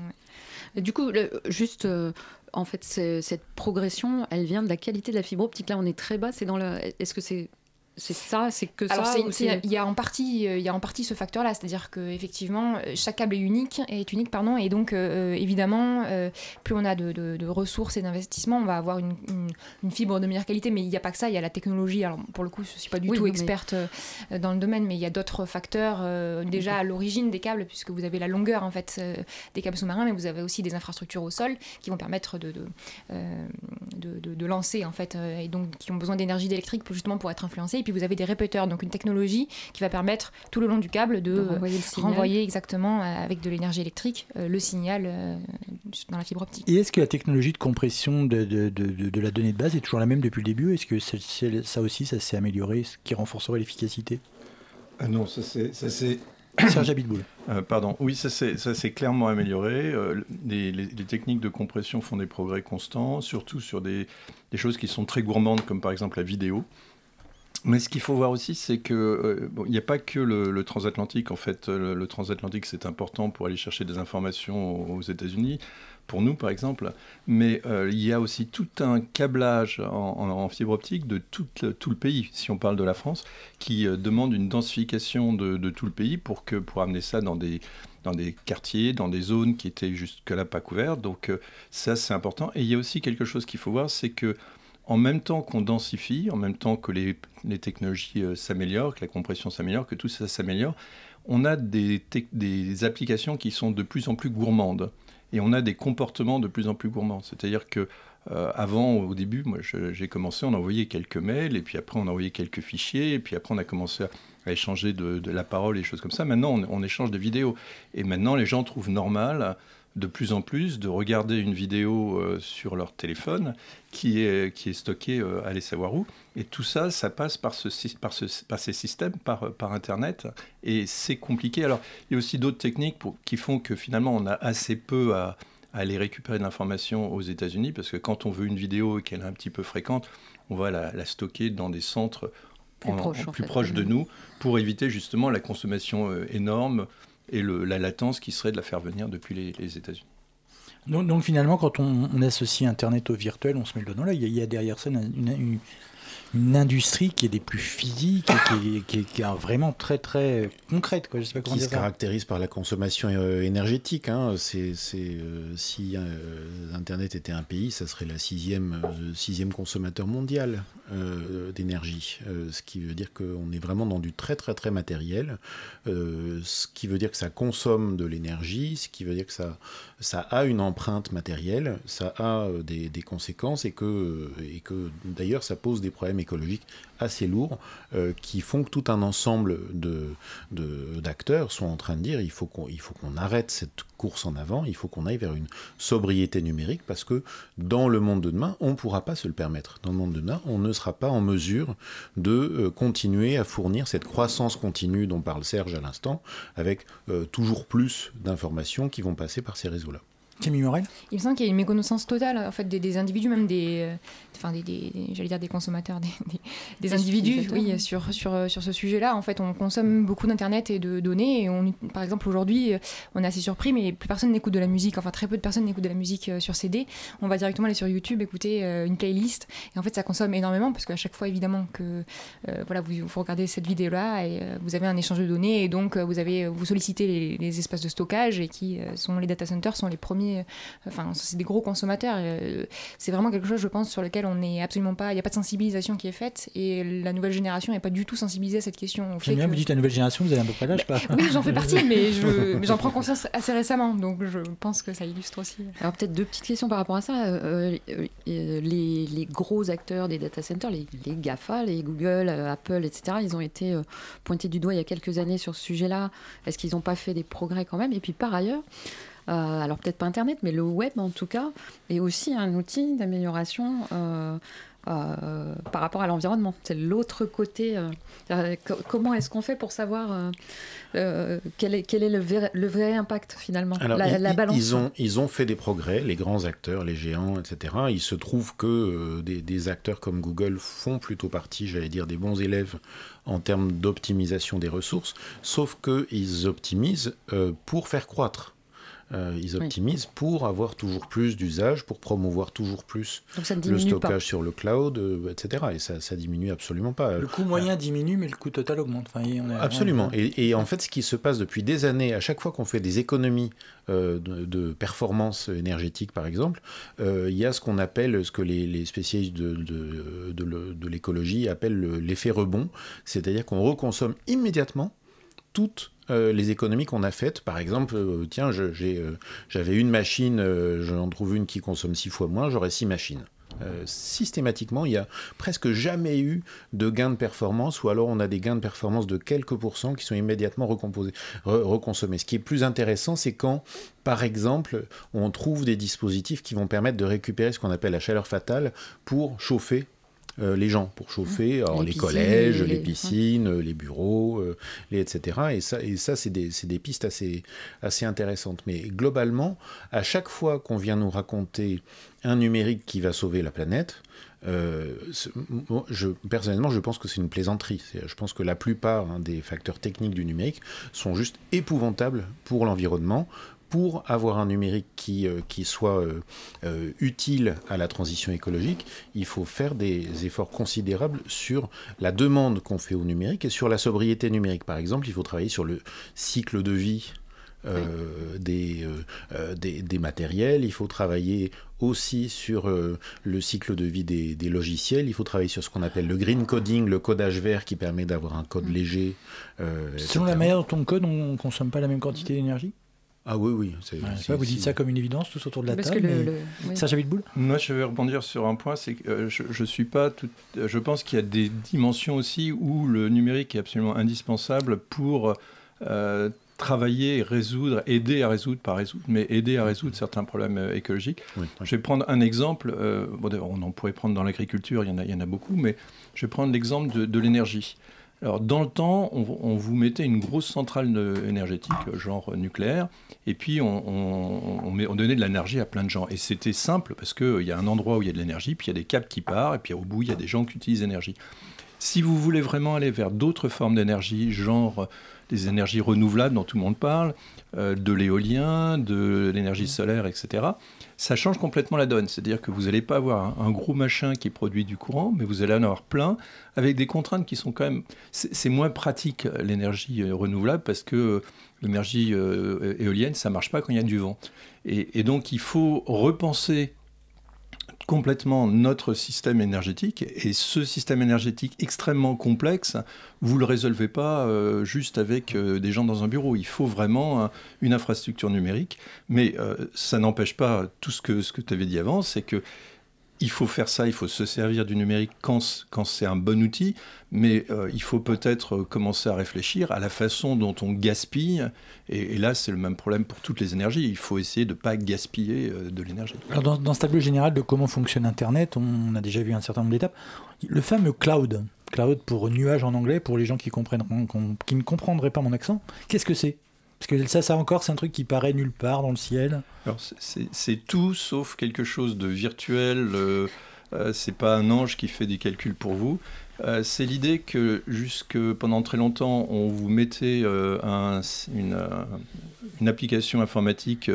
du coup, juste euh, en fait, cette progression, elle vient de la qualité de la fibre optique. Là, on est très bas. C'est dans le. Est-ce que c'est c'est ça, c'est que Alors ça. il y a en partie, euh, il y a en partie ce facteur-là, c'est-à-dire que effectivement, euh, chaque câble est unique, est unique, pardon, et donc euh, évidemment, plus on a de, ressources et d'investissements, on va avoir une, fibre de meilleure qualité. Mais il n'y a pas que ça, il y a la technologie. Alors pour le coup, je suis pas du tout experte dans le domaine, mais il y a d'autres facteurs déjà à l'origine des câbles, puisque vous avez la longueur en fait des câbles sous-marins, mais vous avez aussi des infrastructures au sol qui vont permettre de de, lancer en fait, et donc qui ont besoin d'énergie électrique pour, justement pour être influencés vous avez des répéteurs, donc une technologie qui va permettre tout le long du câble de, renvoyer, exactement euh, avec de l'énergie électrique euh, le signal euh, dans la fibre optique. Et est-ce que la technologie de compression de, de, de, la donnée de base est toujours la même depuis le début? Est-ce que ça aussi, ça s'est amélioré, ce qui renforcerait l'efficacité? Ah Non, ça c'est... Serge Abitboul. pardon, oui, ça s'est clairement amélioré. les, les, techniques de compression font des progrès constants, surtout sur des, des, choses qui sont très gourmandes, comme par exemple la vidéo. Mais ce qu'il faut voir aussi, c'est qu'il euh, n'y a pas que le, transatlantique. En fait, le, transatlantique, c'est important pour aller chercher des informations aux, États-Unis, pour nous par exemple. Mais euh, il y a aussi tout un câblage en, fibre optique de tout, le pays, si on parle de la France, qui euh, demande une densification de, tout le pays pour, que, pour amener ça dans des, dans des quartiers, dans des zones qui étaient jusque-là pas couvertes. Donc ça, c'est important. Et il y a aussi quelque chose qu'il faut voir, c'est que en même temps qu'on densifie, en même temps que les, technologies euh, s'améliorent, que la compression s'améliore, que tout ça s'améliore, on a des, applications qui sont de plus en plus gourmandes et on a des comportements de plus en plus gourmands. C'est-à-dire que euh, avant, au début, moi j'ai commencé, on envoyait quelques mails et puis après on envoyait quelques fichiers et puis après on a commencé à, échanger de, la parole et des choses comme ça. Maintenant on, on, échange des vidéos et maintenant les gens trouvent normal de plus en plus de regarder une vidéo euh, sur leur téléphone qui est, qui est stockée euh, allez savoir où. Et tout ça, ça passe par, ce, par, ce, par ces systèmes, par, par Internet. Et c'est compliqué. Alors, il y a aussi d'autres techniques pour, qui font que finalement, on a assez peu à, aller récupérer de l'information aux États-Unis, parce que quand on veut une vidéo et qu'elle est un petit peu fréquente, on va la, stocker dans des centres plus, proches, de nous pour éviter justement la consommation euh, énorme et la latence qui serait de la faire venir depuis les, États-Unis. Donc, finalement, quand on, associe Internet au virtuel, on se met le doigt là, il y, a, derrière ça une industrie qui est des plus physiques et qui, est, vraiment très très concrète. Quoi. Je sais pas comment qui se caractérise par la consommation euh, énergétique. Hein. C'est, euh, si euh, Internet était un pays, ça serait la sixième, sixième consommateur mondial d'énergie. ce qui veut dire qu'on est vraiment dans du très très très matériel. ce qui veut dire que ça consomme de l'énergie, ce qui veut dire que ça, ça a une empreinte matérielle, ça a des, des conséquences et que, et que d'ailleurs ça pose des problèmes écologiques assez lourds euh, qui font que tout un ensemble de, d'acteurs sont en train de dire il faut qu'on, qu'on arrête cette course en avant, il faut qu'on aille vers une sobriété numérique parce que dans le monde de demain, on ne pourra pas se le permettre. Dans le monde de demain, on ne sera pas en mesure de euh, continuer à fournir cette croissance continue dont parle Serge à l'instant, avec euh, toujours plus d'informations qui vont passer par ces réseaux-là. Camille Morel Il me semble qu'il y a une méconnaissance totale en fait, des, individus, même des, euh, enfin, des, j'allais dire des consommateurs, des, individus oui, sur, sur, sur ce sujet-là. En fait, on consomme beaucoup d'Internet et de données. Et on, par exemple, aujourd'hui, on est assez surpris, mais plus personne n'écoute de la musique. Enfin, très peu de personnes n'écoutent de la musique sur CD. On va directement aller sur YouTube, écouter une playlist. Et en fait, ça consomme énormément parce qu'à chaque fois, évidemment, que voilà, vous, vous, regardez cette vidéo-là et vous avez un échange de données. Et donc, vous, avez, vous sollicitez les, les espaces de stockage et qui sont les data centers, sont les premiers Enfin, c'est des gros consommateurs. Euh, c'est vraiment quelque chose, je pense, sur lequel on n'est absolument pas. Il n'y a pas de sensibilisation qui est faite et la nouvelle génération n'est pas du tout sensibilisée à cette question. J'aime bien, vous dites la nouvelle génération, vous avez un peu près l'âge, pas Oui, j'en fais partie, mais j'en prends conscience assez récemment, donc je pense que ça illustre aussi. Alors peut-être deux petites questions par rapport à ça. Euh, euh, les, gros acteurs des data centers, les, les, GAFA, les Google, Apple, etc., ils ont été pointés du doigt il y a quelques années sur ce sujet-là. Est-ce qu'ils n'ont pas fait des progrès quand même? Et puis par ailleurs, euh, alors peut-être pas Internet, mais le web en tout cas, est aussi un outil d'amélioration euh, euh, par rapport à l'environnement. C'est l'autre côté. comment est-ce qu'on fait pour savoir quel est, quel est le, vrai, impact finalement la, balance ils, ont, ils ont fait des progrès, les grands acteurs, les géants, etc. Il se trouve que des, des, acteurs comme Google font plutôt partie, j'allais dire, des bons élèves en termes d'optimisation des ressources, sauf qu'ils optimisent pour faire croître. Euh, ils optimisent pour avoir toujours plus d'usages, pour promouvoir toujours plus le stockage sur le cloud, euh, etc. Et ça, ça diminue absolument pas. Le coût moyen diminue, mais le coût total augmente. Enfin, on absolument. Et, en fait, ce qui se passe depuis des années, à chaque fois qu'on fait des économies euh, de, performance énergétique, par exemple, il y a ce qu'on appelle, ce que les, spécialistes de, de, de l'écologie appellent l'effet rebond, c'est-à-dire qu'on reconsomme immédiatement toutes euh, les économies qu'on a faites. Par exemple, euh, tiens, euh, j'avais une machine, j'en trouve une qui consomme six fois moins, j'aurais six machines. systématiquement, il n'y a presque jamais eu de gains de performance, ou alors on a des gains de performance de quelques pourcents qui sont immédiatement recomposés, reconsommés. Ce qui est plus intéressant, c'est quand, par exemple, on trouve des dispositifs qui vont permettre de récupérer ce qu'on appelle la chaleur fatale pour chauffer euh, les gens pour chauffer, mmh. les, collèges, les, piscines, les bureaux, euh, les, etc. Et ça, et ça c'est des, des, pistes assez, assez intéressantes. Mais globalement, à chaque fois qu'on vient nous raconter un numérique qui va sauver la planète, euh, je, personnellement, je pense que c'est une plaisanterie. Je pense que la plupart hein, des facteurs techniques du numérique sont juste épouvantables pour l'environnement, pour avoir un numérique qui, euh, qui soit euh, euh, utile à la transition écologique, il faut faire des efforts considérables sur la demande qu'on fait au numérique et sur la sobriété numérique. Par exemple, il faut travailler sur le cycle de vie des, des, des, matériels, il faut travailler aussi sur le cycle de vie des, des, logiciels, il faut travailler sur ce qu'on appelle le green coding, le codage vert qui permet d'avoir un code mm. léger. Selon la manière dont on code, on ne consomme pas la même quantité d'énergie? Ah oui, oui. vous dites ça comme une évidence, tous autour de la table. Ça, j'avais de boule Moi, je vais rebondir sur un point, c'est que euh, je, je, suis pas tout... Je pense qu'il y a des dimensions aussi où le numérique est absolument indispensable pour euh, travailler résoudre, aider à résoudre, pas résoudre, mais aider à résoudre certains problèmes euh, écologiques. Je vais prendre un exemple, bon, on en pourrait prendre dans l'agriculture, il, y en a, il y en a beaucoup, mais je vais prendre l'exemple de, de l'énergie. Alors, dans le temps, on, vous mettait une grosse centrale énergétique, genre nucléaire, et puis on, donnait de l'énergie à plein de gens. Et c'était simple parce qu'il y a un endroit où il y a de l'énergie, puis il y a des câbles qui partent, et puis au bout, il y a des gens qui utilisent l'énergie. Si vous voulez vraiment aller vers d'autres formes d'énergie, genre des énergies renouvelables dont tout le monde parle, euh, de l'éolien, de l'énergie solaire, etc., ça change complètement la donne. C'est-à-dire que vous n'allez pas avoir un, gros machin qui produit du courant, mais vous allez en avoir plein avec des contraintes qui sont quand même. C'est moins pratique l'énergie euh, renouvelable parce que euh, l'énergie euh, éolienne, ça marche pas quand il y a du vent. Et, et donc il faut repenser complètement notre système énergétique. Et ce système énergétique extrêmement complexe, vous ne le résolvez pas euh, juste avec euh, des gens dans un bureau. Il faut vraiment une infrastructure numérique. Mais euh, ça n'empêche pas tout ce que, ce que tu avais dit avant, c'est que il faut faire ça, il faut se servir du numérique quand, c'est un bon outil, mais euh, il faut peut-être commencer à réfléchir à la façon dont on gaspille. Et, là, c'est le même problème pour toutes les énergies. Il faut essayer de ne pas gaspiller euh, de l'énergie. Dans, dans, ce tableau général de comment fonctionne Internet, on a déjà vu un certain nombre d'étapes. Le fameux cloud, cloud pour nuage en anglais, pour les gens qui, qui ne comprendraient pas mon accent, qu'est-ce que c'est? Parce que ça, ça encore, c'est un truc qui paraît nulle part dans le ciel. C'est tout sauf quelque chose de virtuel. Euh, euh, c'est pas un ange qui fait des calculs pour vous. Euh, c'est l'idée que jusque pendant très longtemps, on vous mettait un, une, une, application informatique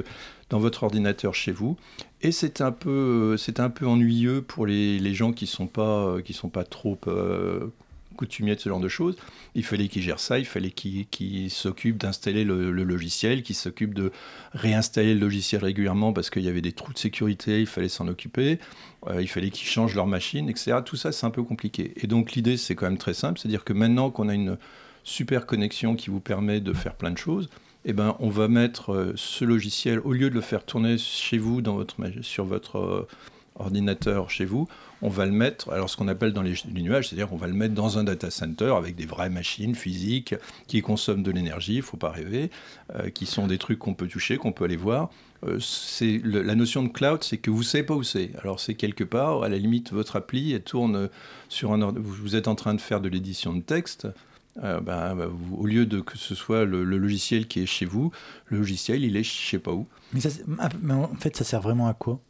dans votre ordinateur chez vous, et c'est un peu, ennuyeux pour les, les gens qui sont pas, qui sont pas trop coutumier de ce genre de choses. Il fallait qu'il gère ça, il fallait qu'il s'occupe d'installer le, logiciel, qu'il s'occupe de réinstaller le logiciel régulièrement parce qu'il y avait des trous de sécurité, il fallait s'en occuper, euh, il fallait qu'ils changent leur machine, etc. Tout ça, c'est un peu compliqué. Et donc l'idée, c'est quand même très simple, c'est-à-dire que maintenant qu'on a une super connexion qui vous permet de faire plein de choses, eh ben, on va mettre euh, ce logiciel, au lieu de le faire tourner chez vous, dans votre, sur votre euh, ordinateur chez vous, on va le mettre, alors ce qu'on appelle dans les, nuages, c'est-à-dire qu'on va le mettre dans un data center avec des vraies machines physiques qui consomment de l'énergie, il faut pas rêver, euh, qui sont des trucs qu'on peut toucher, qu'on peut aller voir. Euh, c'est la notion de cloud, c'est que vous savez pas où c'est. Alors c'est quelque part, à la limite, votre appli, elle tourne sur un vous êtes en train de faire de l'édition de texte. Euh, ben, ben, au lieu de que ce soit le, logiciel qui est chez vous, le logiciel il est je sais pas où. mais en fait, ça sert vraiment à quoi?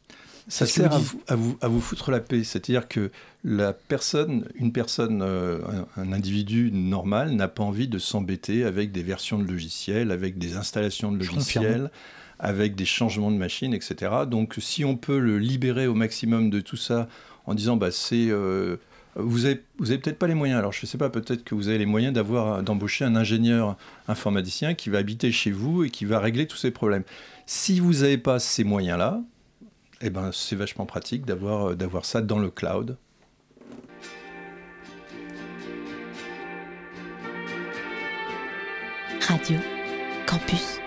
Ça sert à vous, à, vous, à vous, foutre la paix. C'est-à-dire que la personne, une personne, euh, un, individu normal n'a pas envie de s'embêter avec des versions de logiciels, avec des installations de logiciels, avec des changements de machines, etc. Donc si on peut le libérer au maximum de tout ça en disant bah c'est euh, vous avez, vous avez peut-être pas les moyens. Alors, je ne sais pas, peut-être que vous avez les moyens d'avoir, d'embaucher un ingénieur informaticien qui va habiter chez vous et qui va régler tous ces problèmes. Si vous n'avez pas ces moyens-là, eh ben, c'est vachement pratique d'avoir, euh, d'avoir ça dans le cloud. Radio Campus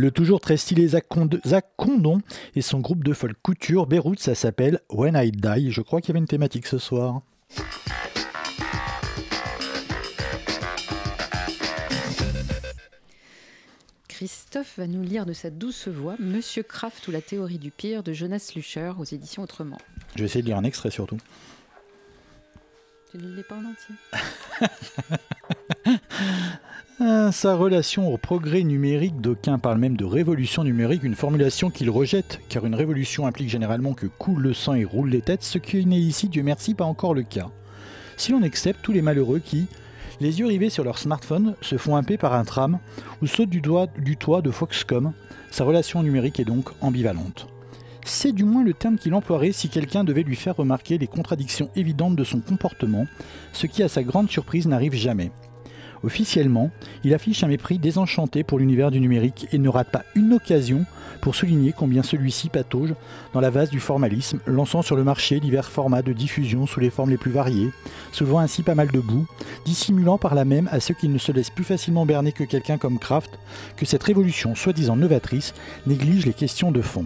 Le toujours très stylé Zach, Condon et son groupe de folk couture Beyrouth, ça s'appelle When I Die. Je crois qu'il y avait une thématique ce soir. Christophe va nous lire de sa douce voix Monsieur Kraft ou la théorie du pire de Jonas Lucher aux éditions Autrement. Je vais essayer de lire un extrait surtout. Tu ne l'es pas en entier? ah, Sa relation au progrès numérique, d'aucuns parlent même de révolution numérique, une formulation qu'il rejette, car une révolution implique généralement que coule le sang et roule les têtes, ce qui n'est ici, Dieu merci, pas encore le cas. Si l'on accepte tous les malheureux qui, les yeux rivés sur leur smartphone, se font happer par un tram ou sautent du, du toit de Foxcom, sa relation numérique est donc ambivalente. C'est du moins le terme qu'il emploierait si quelqu'un devait lui faire remarquer les contradictions évidentes de son comportement, ce qui à sa grande surprise n'arrive jamais. Officiellement, il affiche un mépris désenchanté pour l'univers du numérique et ne rate pas une occasion pour souligner combien celui-ci patauge dans la vase du formalisme, lançant sur le marché divers formats de diffusion sous les formes les plus variées, soulevant ainsi pas mal de boue, dissimulant par là même à ceux qui ne se laissent plus facilement berner que quelqu'un comme Kraft que cette révolution soi-disant novatrice néglige les questions de fond.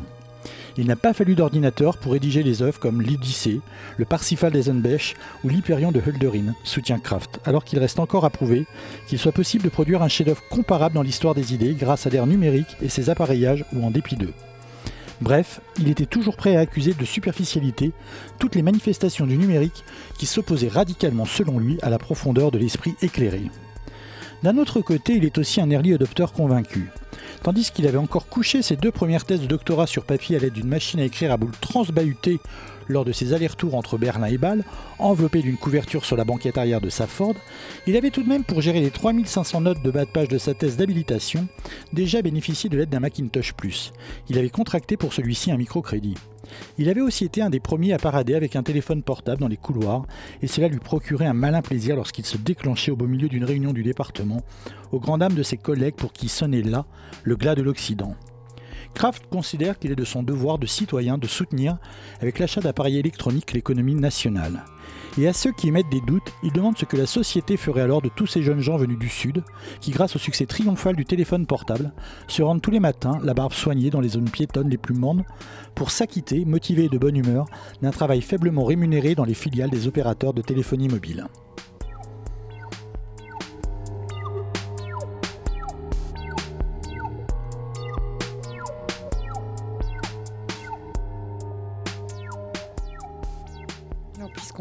Il n'a pas fallu d'ordinateur pour rédiger les œuvres comme l'Odyssée, le Parsifal d'Eisenbech ou l'Hyperion de Hölderlin, soutient Kraft, alors qu'il reste encore à prouver qu'il soit possible de produire un chef-d'œuvre comparable dans l'histoire des idées grâce à l'ère numérique et ses appareillages ou en dépit d'eux. Bref, il était toujours prêt à accuser de superficialité toutes les manifestations du numérique qui s'opposaient radicalement selon lui à la profondeur de l'esprit éclairé. D'un autre côté, il est aussi un early adopteur convaincu. Tandis qu'il avait encore couché ses deux premières thèses de doctorat sur papier à l'aide d'une machine à écrire à boule transbahutée lors de ses allers-retours entre Berlin et Bâle, enveloppé d'une couverture sur la banquette arrière de sa Ford, il avait tout de même, pour gérer les 3500 notes de bas de page de sa thèse d'habilitation, déjà bénéficié de l'aide d'un Macintosh Plus. Il avait contracté pour celui-ci un microcrédit. Il avait aussi été un des premiers à parader avec un téléphone portable dans les couloirs, et cela lui procurait un malin plaisir lorsqu'il se déclenchait au beau milieu d'une réunion du département, aux grandes dames de ses collègues pour qui sonnait là le glas de l'Occident. Kraft considère qu'il est de son devoir de citoyen de soutenir, avec l'achat d'appareils électroniques, l'économie nationale. Et à ceux qui émettent des doutes, il demande ce que la société ferait alors de tous ces jeunes gens venus du Sud, qui grâce au succès triomphal du téléphone portable, se rendent tous les matins, la barbe soignée dans les zones piétonnes les plus mornes, pour s'acquitter, motivés et de bonne humeur, d'un travail faiblement rémunéré dans les filiales des opérateurs de téléphonie mobile.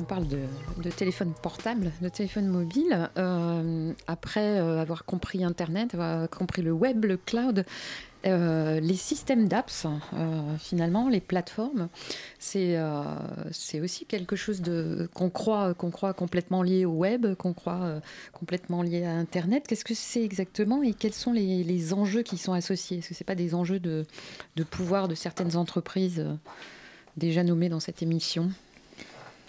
Qu'on parle de, téléphone portable, de téléphone mobile, euh, après euh, avoir compris Internet, avoir compris le web, le cloud, euh, les systèmes d'apps, finalement, les plateformes, c'est aussi quelque chose qu'on croit, complètement lié au web, qu'on croit complètement lié à Internet. Qu'est-ce que c'est exactement et quels sont les, enjeux qui sont associés? Est-ce que ce pas des enjeux de pouvoir de certaines entreprises déjà nommées dans cette émission?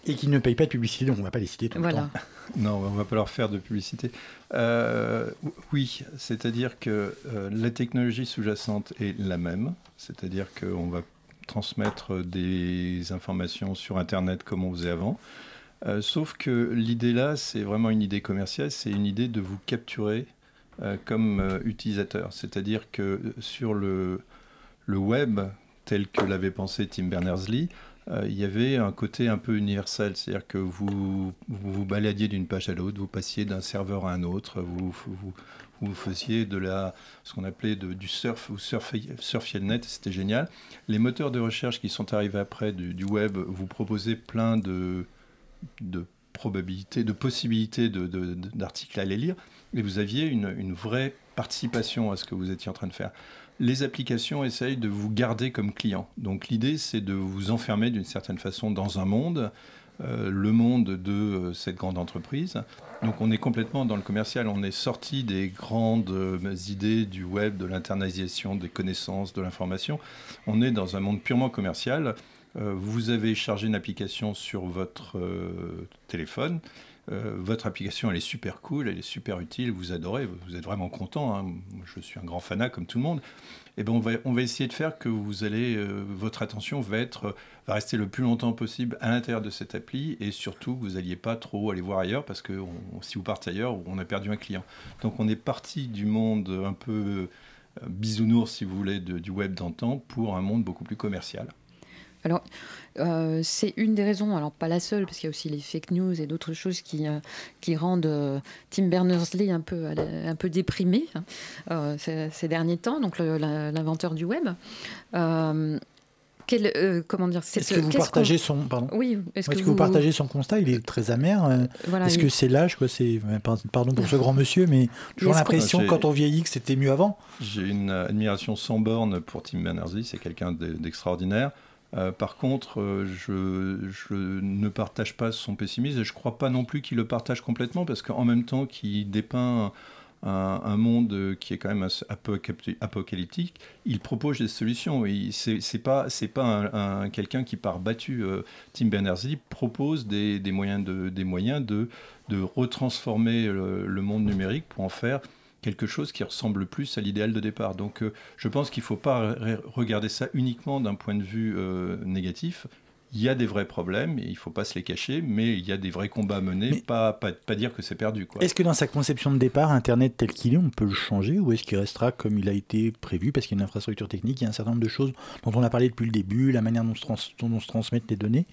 Et qui ne payent pas de publicité, donc on ne va pas les citer tout voilà. le temps. Non, on ne va pas leur faire de publicité. Euh, oui, c'est-à-dire que euh, la technologie sous-jacente est la même, c'est-à-dire qu'on va transmettre des informations sur Internet comme on faisait avant. Euh, sauf que l'idée là, c'est vraiment une idée commerciale, c'est une idée de vous capturer comme utilisateur. C'est-à-dire que sur le, le web, tel que l'avait pensé Tim Berners-Lee, euh, il y avait un côté un peu universel, c'est-à-dire que vous, vous, baladiez d'une page à l'autre, vous passiez d'un serveur à un autre, vous, vous, faisiez de la, ce qu'on appelait du surf ou surfiez le net, c'était génial. Les moteurs de recherche qui sont arrivés après du, web vous proposaient plein de, probabilités, de possibilités d'articles à aller lire, et vous aviez une vraie participation à ce que vous étiez en train de faire les applications essayent de vous garder comme client. Donc l'idée, c'est de vous enfermer d'une certaine façon dans un monde, euh, le monde de euh, cette grande entreprise. Donc on est complètement dans le commercial, on est sorti des grandes euh, idées du web, de l'internalisation des connaissances, de l'information. On est dans un monde purement commercial. vous avez chargé une application sur votre téléphone. Votre application, elle est super cool, elle est super utile, vous adorez, vous êtes vraiment content. Hein. Je suis un grand fanat comme tout le monde. Et eh ben on, va, essayer de faire que vous allez, euh, votre attention va, être, va rester le plus longtemps possible à l'intérieur de cette appli et surtout que vous n'alliez pas trop aller voir ailleurs parce que si vous partez ailleurs, on a perdu un client. Donc on est parti du monde un peu bisounours, si vous voulez, du web d'antan pour un monde beaucoup plus commercial. Alors, euh, c'est une des raisons, alors pas la seule, parce qu'il y a aussi les fake news et d'autres choses qui, euh, qui rendent euh, Tim Berners-Lee un peu, un peu déprimé hein, ces, derniers temps, donc l'inventeur du web. Quel, comment dire Est-ce que vous partagez son pardon Oui. Est-ce que, vous... partagez son constat? Il est très amer. est-ce que c'est l'âge C'est pardon pour ce grand monsieur, mais j'ai l'impression quand on vieillit que c'était mieux avant. J'ai une admiration sans borne pour Tim Berners-Lee. C'est quelqu'un d'extraordinaire. Euh, par contre, euh, je, ne partage pas son pessimisme et je ne crois pas non plus qu'il le partage complètement parce qu'en même temps qu'il dépeint un, monde qui est quand même apocalyptique, il propose des solutions. Ce n'est pas, pas quelqu'un qui part battu. Euh, Tim Berners-Lee propose des, moyens, de, des moyens de, de retransformer le, monde numérique pour en faire quelque chose qui ressemble plus à l'idéal de départ. Donc euh, je pense qu'il ne faut pas regarder ça uniquement d'un point de vue euh, négatif. Il y a des vrais problèmes et il ne faut pas se les cacher, mais il y a des vrais combats à mener, pas, pas, pas, dire que c'est perdu. Est-ce que dans sa conception de départ, Internet tel qu'il est, on peut le changer ou est-ce qu'il restera comme il a été prévu Parce qu'il y a une infrastructure technique, il y a un certain nombre de choses dont on a parlé depuis le début, la manière dont dont on se transmettent les données?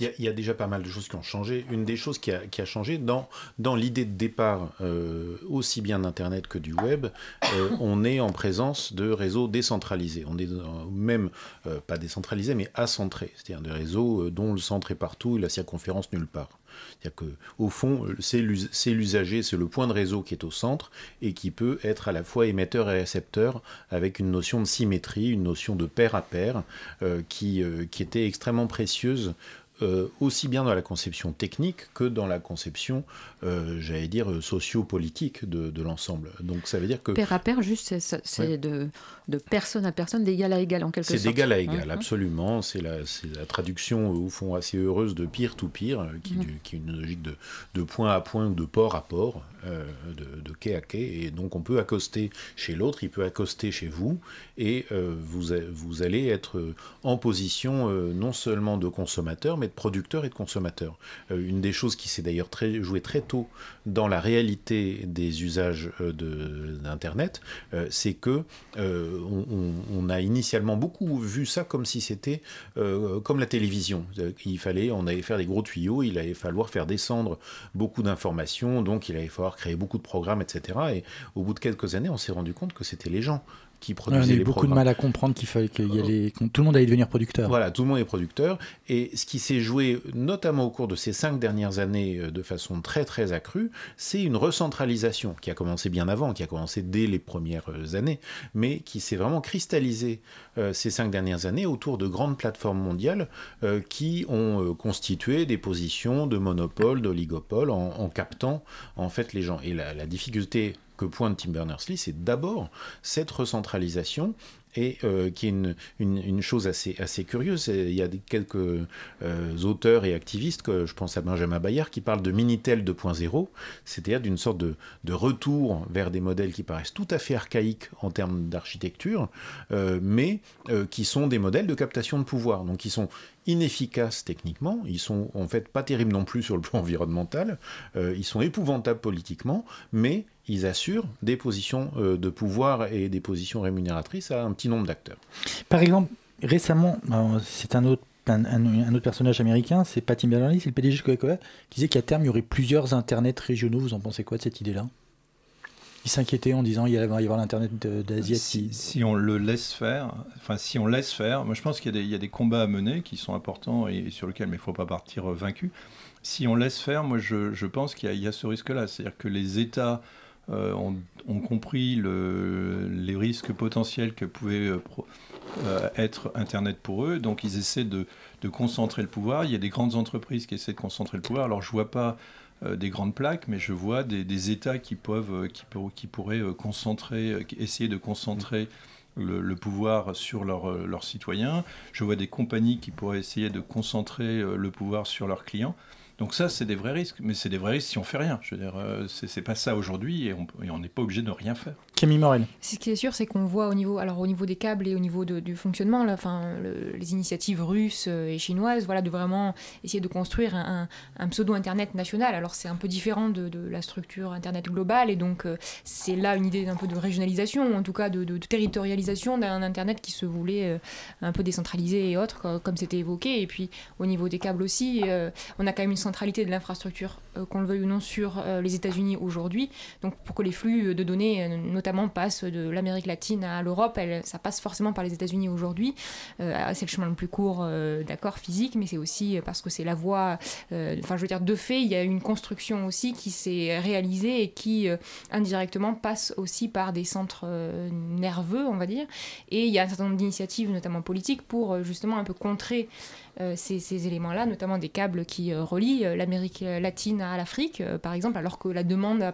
Il y, a, déjà pas mal de choses qui ont changé. Une des choses qui a, qui a changé dans, dans l'idée de départ, euh, aussi bien d'Internet que du web, euh, on est en présence de réseaux décentralisés. On est même, euh, pas décentralisés, mais acentrés. C'est-à-dire des réseaux dont le centre est partout et la circonférence nulle part. C'est-à-dire qu'au fond, c'est l'usager, c'est le point de réseau qui est au centre et qui peut être à la fois émetteur et récepteur avec une notion de symétrie, une notion de pair à pair qui, qui était extrêmement précieuse euh, aussi bien dans la conception technique que dans la conception, euh, j'allais dire, sociopolitique de, de l'ensemble. Donc ça veut dire que... Pair à pair, juste, c'est de, de, personne à personne, d'égal à égal en quelque sorte. C'est d'égal à égal, absolument. C'est la, la, traduction, au fond, assez heureuse de peer to peer, qui, mhm. qui est une logique de, de, point à point ou de port à port, euh, de, de, quai à quai. Et donc on peut accoster chez l'autre, il peut accoster chez vous, et vous, vous allez être en position non seulement de consommateur, mais de producteurs et de consommateurs. Euh, une des choses qui s'est d'ailleurs très, jouée très tôt dans la réalité des usages euh, d'Internet, euh, c'est que on, a initialement beaucoup vu ça comme si c'était comme la télévision. Il fallait, on allait faire des gros tuyaux, il allait falloir faire descendre beaucoup d'informations, donc il allait falloir créer beaucoup de programmes, etc. Et au bout de quelques années, on s'est rendu compte que c'était les gens qui a eu beaucoup de mal à comprendre qu'il fallait qu'il y allait, tout le monde allait devenir producteur. Voilà, tout le monde est producteur. Et ce qui s'est joué, notamment au cours de ces cinq dernières années, euh, de façon très très accrue, c'est une recentralisation qui a commencé bien avant, qui a commencé dès les premières euh, années, mais qui s'est vraiment cristallisée euh, ces cinq dernières années autour de grandes plateformes mondiales qui ont constitué des positions de monopole, d'oligopole, en, captant en fait les gens. Et la, la difficulté que pointe Tim Berners-Lee, c'est d'abord cette recentralisation et euh, qui est une, une, chose assez, assez curieuse. Il y a quelques euh, auteurs et activistes, que je pense à Benjamin Bayard, qui parlent de Minitel 2.0, c'est-à-dire d'une sorte de, de, retour vers des modèles qui paraissent tout à fait archaïques en termes d'architecture, euh, mais qui sont des modèles de captation de pouvoir, donc qui sont inefficaces techniquement, ils sont en fait pas terribles non plus sur le plan environnemental, ils sont épouvantables politiquement, mais ils assurent des positions euh, de pouvoir et des positions rémunératrices à un petit nombre d'acteurs. Par exemple, récemment, c'est un autre un, autre personnage américain, c'est Patty Berners-Lee, c'est le PDG de Coca-Cola, qui disait qu'à terme, il y aurait plusieurs internets régionaux. Vous en pensez quoi de cette idée-là? Il s'inquiétait en disant qu'il va y avoir l'internet d'Asie. Si, si, on le laisse faire, enfin si on laisse faire, moi je pense qu'il y, y, a des combats à mener qui sont importants et, sur lesquels il ne faut pas partir vaincu. Si on laisse faire, moi je, je pense qu'il y, y, a ce risque-là, c'est-à-dire que les États euh, ont, compris les risques potentiels que pouvait euh, euh, être Internet pour eux. Donc ils essaient de, concentrer le pouvoir. Il y a des grandes entreprises qui essaient de concentrer le pouvoir. Alors je vois pas des grandes plaques, mais je vois des, États qui peuvent, qui pourraient concentrer, essayer de concentrer le, pouvoir sur leurs citoyens. Je vois des compagnies qui pourraient essayer de concentrer le pouvoir sur leurs clients. Donc ça, c'est des vrais risques, mais c'est des vrais risques si on fait rien. Je veux dire, euh, c'est pas ça aujourd'hui et on n'est pas obligé de rien faire. Camille Morel. Ce qui est sûr, c'est qu'on voit au niveau, alors au niveau des câbles et au niveau du fonctionnement, là, enfin, les initiatives russes euh, et chinoises, voilà, de vraiment essayer de construire un, pseudo internet national. Alors c'est un peu différent de, la structure internet globale et donc euh, c'est là une idée un peu de régionalisation, ou en tout cas de, territorialisation d'un internet qui se voulait un peu décentralisé et autre, comme c'était évoqué. Et puis au niveau des câbles aussi, on a quand même une centralité de l'infrastructure, euh, qu'on le veuille ou non, sur euh, les États-Unis aujourd'hui. Donc pour que les flux de données, euh, notamment, passent de l'Amérique latine à l'Europe, ça passe forcément par les États-Unis aujourd'hui. c'est le chemin le plus court, d'accord, physique, mais c'est aussi parce que c'est la voie. Enfin, je veux dire, de fait, il y a une construction aussi qui s'est réalisée et qui indirectement passe aussi par des centres nerveux, on va dire. Et il y a un certain nombre d'initiatives, notamment politiques, pour justement un peu contrer euh, ces, éléments-là, notamment des câbles qui euh, relient euh, l'Amérique latine à l'Afrique, par exemple, alors que la demande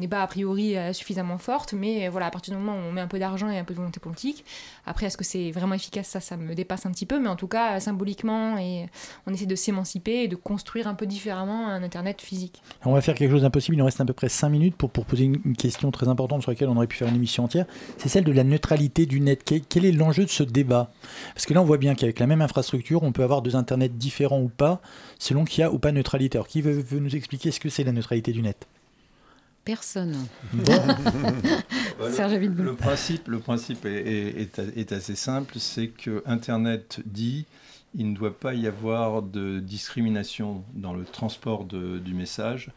n'est pas a priori suffisamment forte, mais voilà, à partir du moment où on met un peu d'argent et un peu de volonté politique, après, est-ce que c'est vraiment efficace? Ça, ça me dépasse un petit peu, mais en tout cas, symboliquement, et on essaie de s'émanciper et de construire un peu différemment un Internet physique. On va faire quelque chose d'impossible, il nous reste à peu près 5 minutes pour, pour poser une, question très importante sur laquelle on aurait pu faire une émission entière, c'est celle de la neutralité du net. Quel, est l'enjeu de ce débat? Parce que là, on voit bien qu'avec la même infrastructure, infrastructure, on peut avoir deux internets différents ou pas, selon qu'il y a ou pas neutralité. Alors qui veut, nous expliquer ce que c'est la neutralité du net? Personne. le, principe, le principe est, assez simple, c'est que Internet dit il ne doit pas y avoir de discrimination dans le transport du message,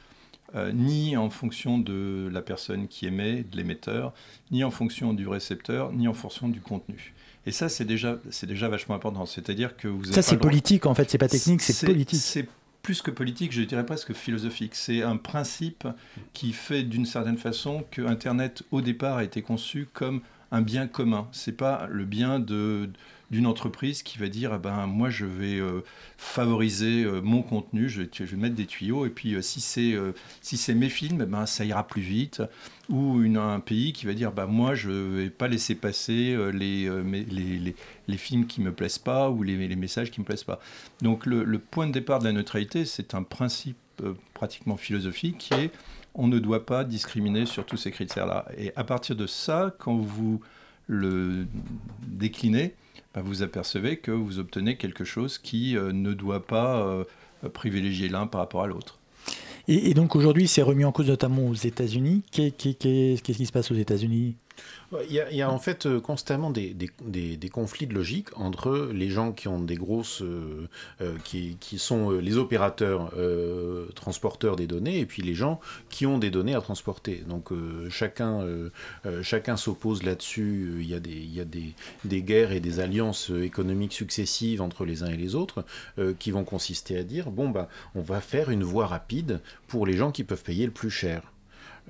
euh, ni en fonction de la personne qui émet, de l'émetteur, ni en fonction du récepteur, ni en fonction du contenu. Et ça, c'est déjà, c'est déjà vachement important. C'est-à-dire que vous Ça, c'est politique, en fait. C'est pas technique, c'est politique. C'est plus que politique, je dirais presque philosophique. C'est un principe qui fait d'une certaine façon que Internet, au départ, a été conçu comme un bien commun. C'est pas le bien de d'une entreprise qui va dire ah ben moi je vais euh, favoriser euh, mon contenu, je, vais mettre des tuyaux et puis euh, si c'est si c'est mes films, ben ça ira plus vite. Ou un pays qui va dire bah moi je vais pas laisser passer les, les, les, les, films qui me plaisent pas ou les, les messages qui me plaisent pas. Donc le, le point de départ de la neutralité c'est un principe pratiquement philosophique qui est on ne doit pas discriminer sur tous ces critères-là. Et à partir de ça, quand vous le déclinez, vous apercevez que vous obtenez quelque chose qui euh, ne doit pas euh, privilégier l'un par rapport à l'autre. Et, donc aujourd'hui, c'est remis en cause notamment aux États-Unis. Qu'est-ce qui se passe aux États-Unis? Il y, a, en fait euh, constamment des, conflits de logique entre les gens qui ont des grosses. Euh, euh, qui, sont les opérateurs transporteurs des données et puis les gens qui ont des données à transporter. Donc chacun, chacun s'oppose là-dessus. Il y a, des, il y a des, guerres et des alliances économiques successives entre les uns et les autres qui vont consister à dire bon, bah, on va faire une voie rapide pour les gens qui peuvent payer le plus cher.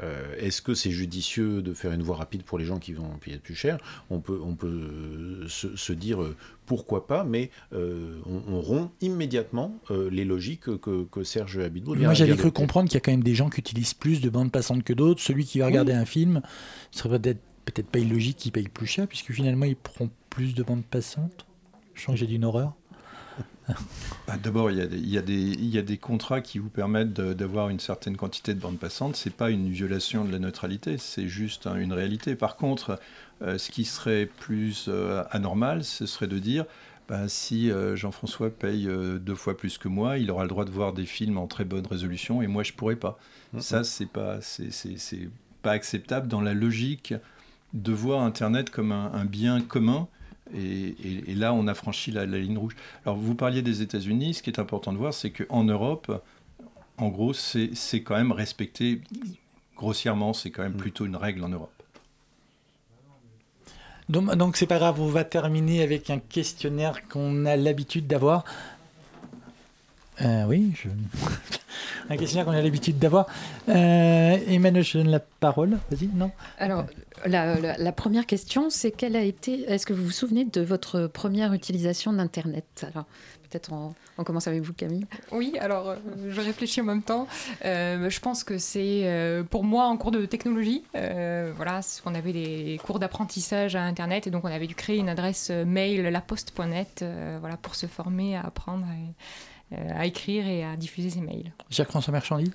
Euh, est-ce que c'est judicieux de faire une voie rapide pour les gens qui vont payer plus cher? On peut, on peut euh, se, dire euh, pourquoi pas, mais on, rompt immédiatement les logiques que, que Serge Abitboul Moi, j'avais cru comprendre qu'il y a quand même des gens qui utilisent plus de bandes passantes que d'autres. Celui qui va regarder un film, ce serait peut-être peut-être pas illogique qu'il paye plus cher, puisque finalement, il prend plus de bandes passantes. Je sens que j'ai dit une horreur. Bah, d'abord, il y, a des, contrats qui vous permettent d'avoir une certaine quantité de bandes passantes. Ce n'est pas une violation de la neutralité, c'est juste une réalité. Par contre, euh, ce qui serait plus euh, anormal, ce serait de dire bah, si euh, Jean-François paye deux fois plus que moi, il aura le droit de voir des films en très bonne résolution et moi je pourrais pas. Mm-hmm. Ça, c'est pas, c'est pas acceptable dans la logique de voir Internet comme un bien commun et, là, on a franchi la, ligne rouge. Alors, vous parliez des États-Unis. Ce qui est important de voir, c'est qu'en Europe, en gros, c'est quand même respecté grossièrement. C'est quand même mm. plutôt une règle en Europe. Donc, donc c'est pas grave, on va terminer avec un questionnaire qu'on a l'habitude d'avoir. Euh, oui, je... un questionnaire qu'on a l'habitude d'avoir. Euh, Emmanuel, je donne la parole. Vas-y, non Alors, la, première question, c'est quelle a été. Est-ce que vous vous souvenez de votre première utilisation d'Internet? Alors, peut-être on, commence avec vous, Camille. Oui, alors euh, je réfléchis en même temps. Euh, je pense que c'est euh, pour moi en cours de technologie. voilà, on avait des cours d'apprentissage à Internet et donc on avait dû créer une adresse mail laposte.net voilà, pour se former à apprendre à écrire et à diffuser ses mails. Jacques-François Merchandy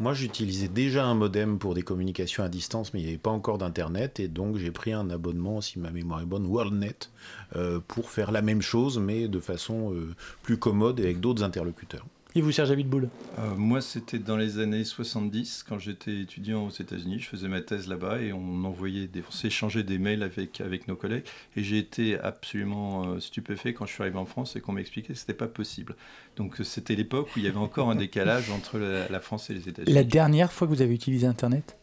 moi, j'utilisais déjà un modem pour des communications à distance, mais il n'y avait pas encore d'Internet, et donc j'ai pris un abonnement, si ma mémoire est bonne, WorldNet, euh, pour faire la même chose, mais de façon euh, plus commode et avec d'autres interlocuteurs. Et vous, Serge Abitboul euh, Moi, c'était dans les années 70, quand j'étais étudiant aux États-Unis. Je faisais ma thèse là-bas et on envoyait, des, on s'échangeait des mails avec, avec nos collègues. Et j'ai été absolument euh, stupéfait quand je suis arrivé en France et qu'on m'expliquait que ce n'était pas possible. Donc, euh, c'était l'époque où il y avait encore un décalage entre la, France et les États-Unis. La dernière fois que vous avez utilisé Internet?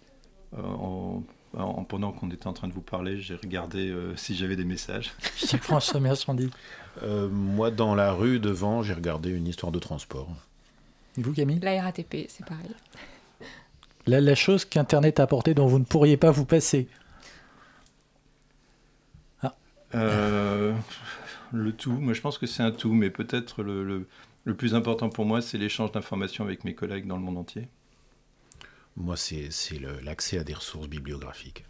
En, pendant qu'on était en train de vous parler, j'ai regardé si j'avais des messages. François Merchandy. Euh, moi, dans la rue devant, j'ai regardé une histoire de transport. Et vous, Camille? La RATP, c'est pareil. La, la chose qu'Internet a apportée dont vous ne pourriez pas vous passer ah. euh, Le tout, moi je pense que c'est un tout, mais peut-être le, le, le, plus important pour moi, c'est l'échange d'informations avec mes collègues dans le monde entier. Moi, c'est l'accès à des ressources bibliographiques.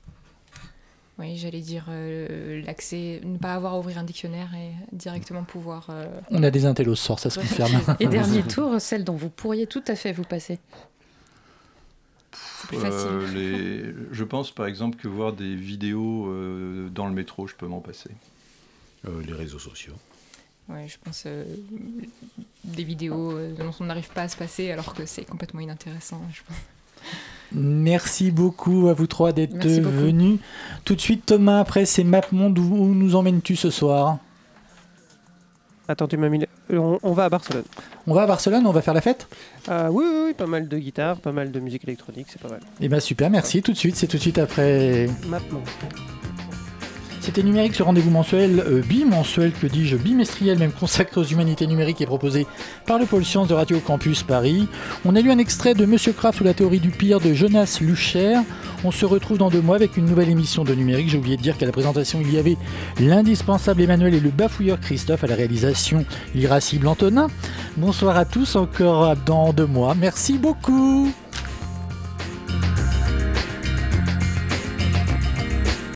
Oui, j'allais dire euh, l'accès, ne pas avoir à ouvrir un dictionnaire et directement pouvoir. Euh, On a des intellos sort, ça se confirme. Et dernier tour, celle dont vous pourriez tout à fait vous passer. C'est plus facile. Euh, les... Je pense par exemple que voir des vidéos dans le métro, je peux m'en passer. les réseaux sociaux. Oui, je pense des vidéos dont on n'arrive pas à se passer alors que c'est complètement inintéressant. Je pense. Merci beaucoup à vous trois d'être venus. Tout de suite, Thomas, après, c'est MapMonde. Où nous emmènes-tu ce soir? Attends, tu m'as mis. On, on, va à Barcelone. On va à Barcelone, on va faire la fête? Euh, oui, oui, oui, pas mal de guitare, pas mal de musique électronique, c'est pas mal. Eh bien, super, merci. Tout de suite, c'est tout de suite après. MapMonde. C'était numérique, ce rendez-vous mensuel, euh, bimensuel, que dis-je, bimestriel, même consacré aux humanités numériques et proposé par le pôle sciences de Radio Campus Paris. On a lu un extrait de Monsieur Kraft ou la théorie du pire de Jonas Lucher. On se retrouve dans deux mois avec une nouvelle émission de numérique. J'ai oublié de dire qu'à la présentation, il y avait l'indispensable Emmanuel et le bafouilleur Christophe à la réalisation, l'irascible Antonin. Bonsoir à tous, encore dans deux mois. Merci beaucoup.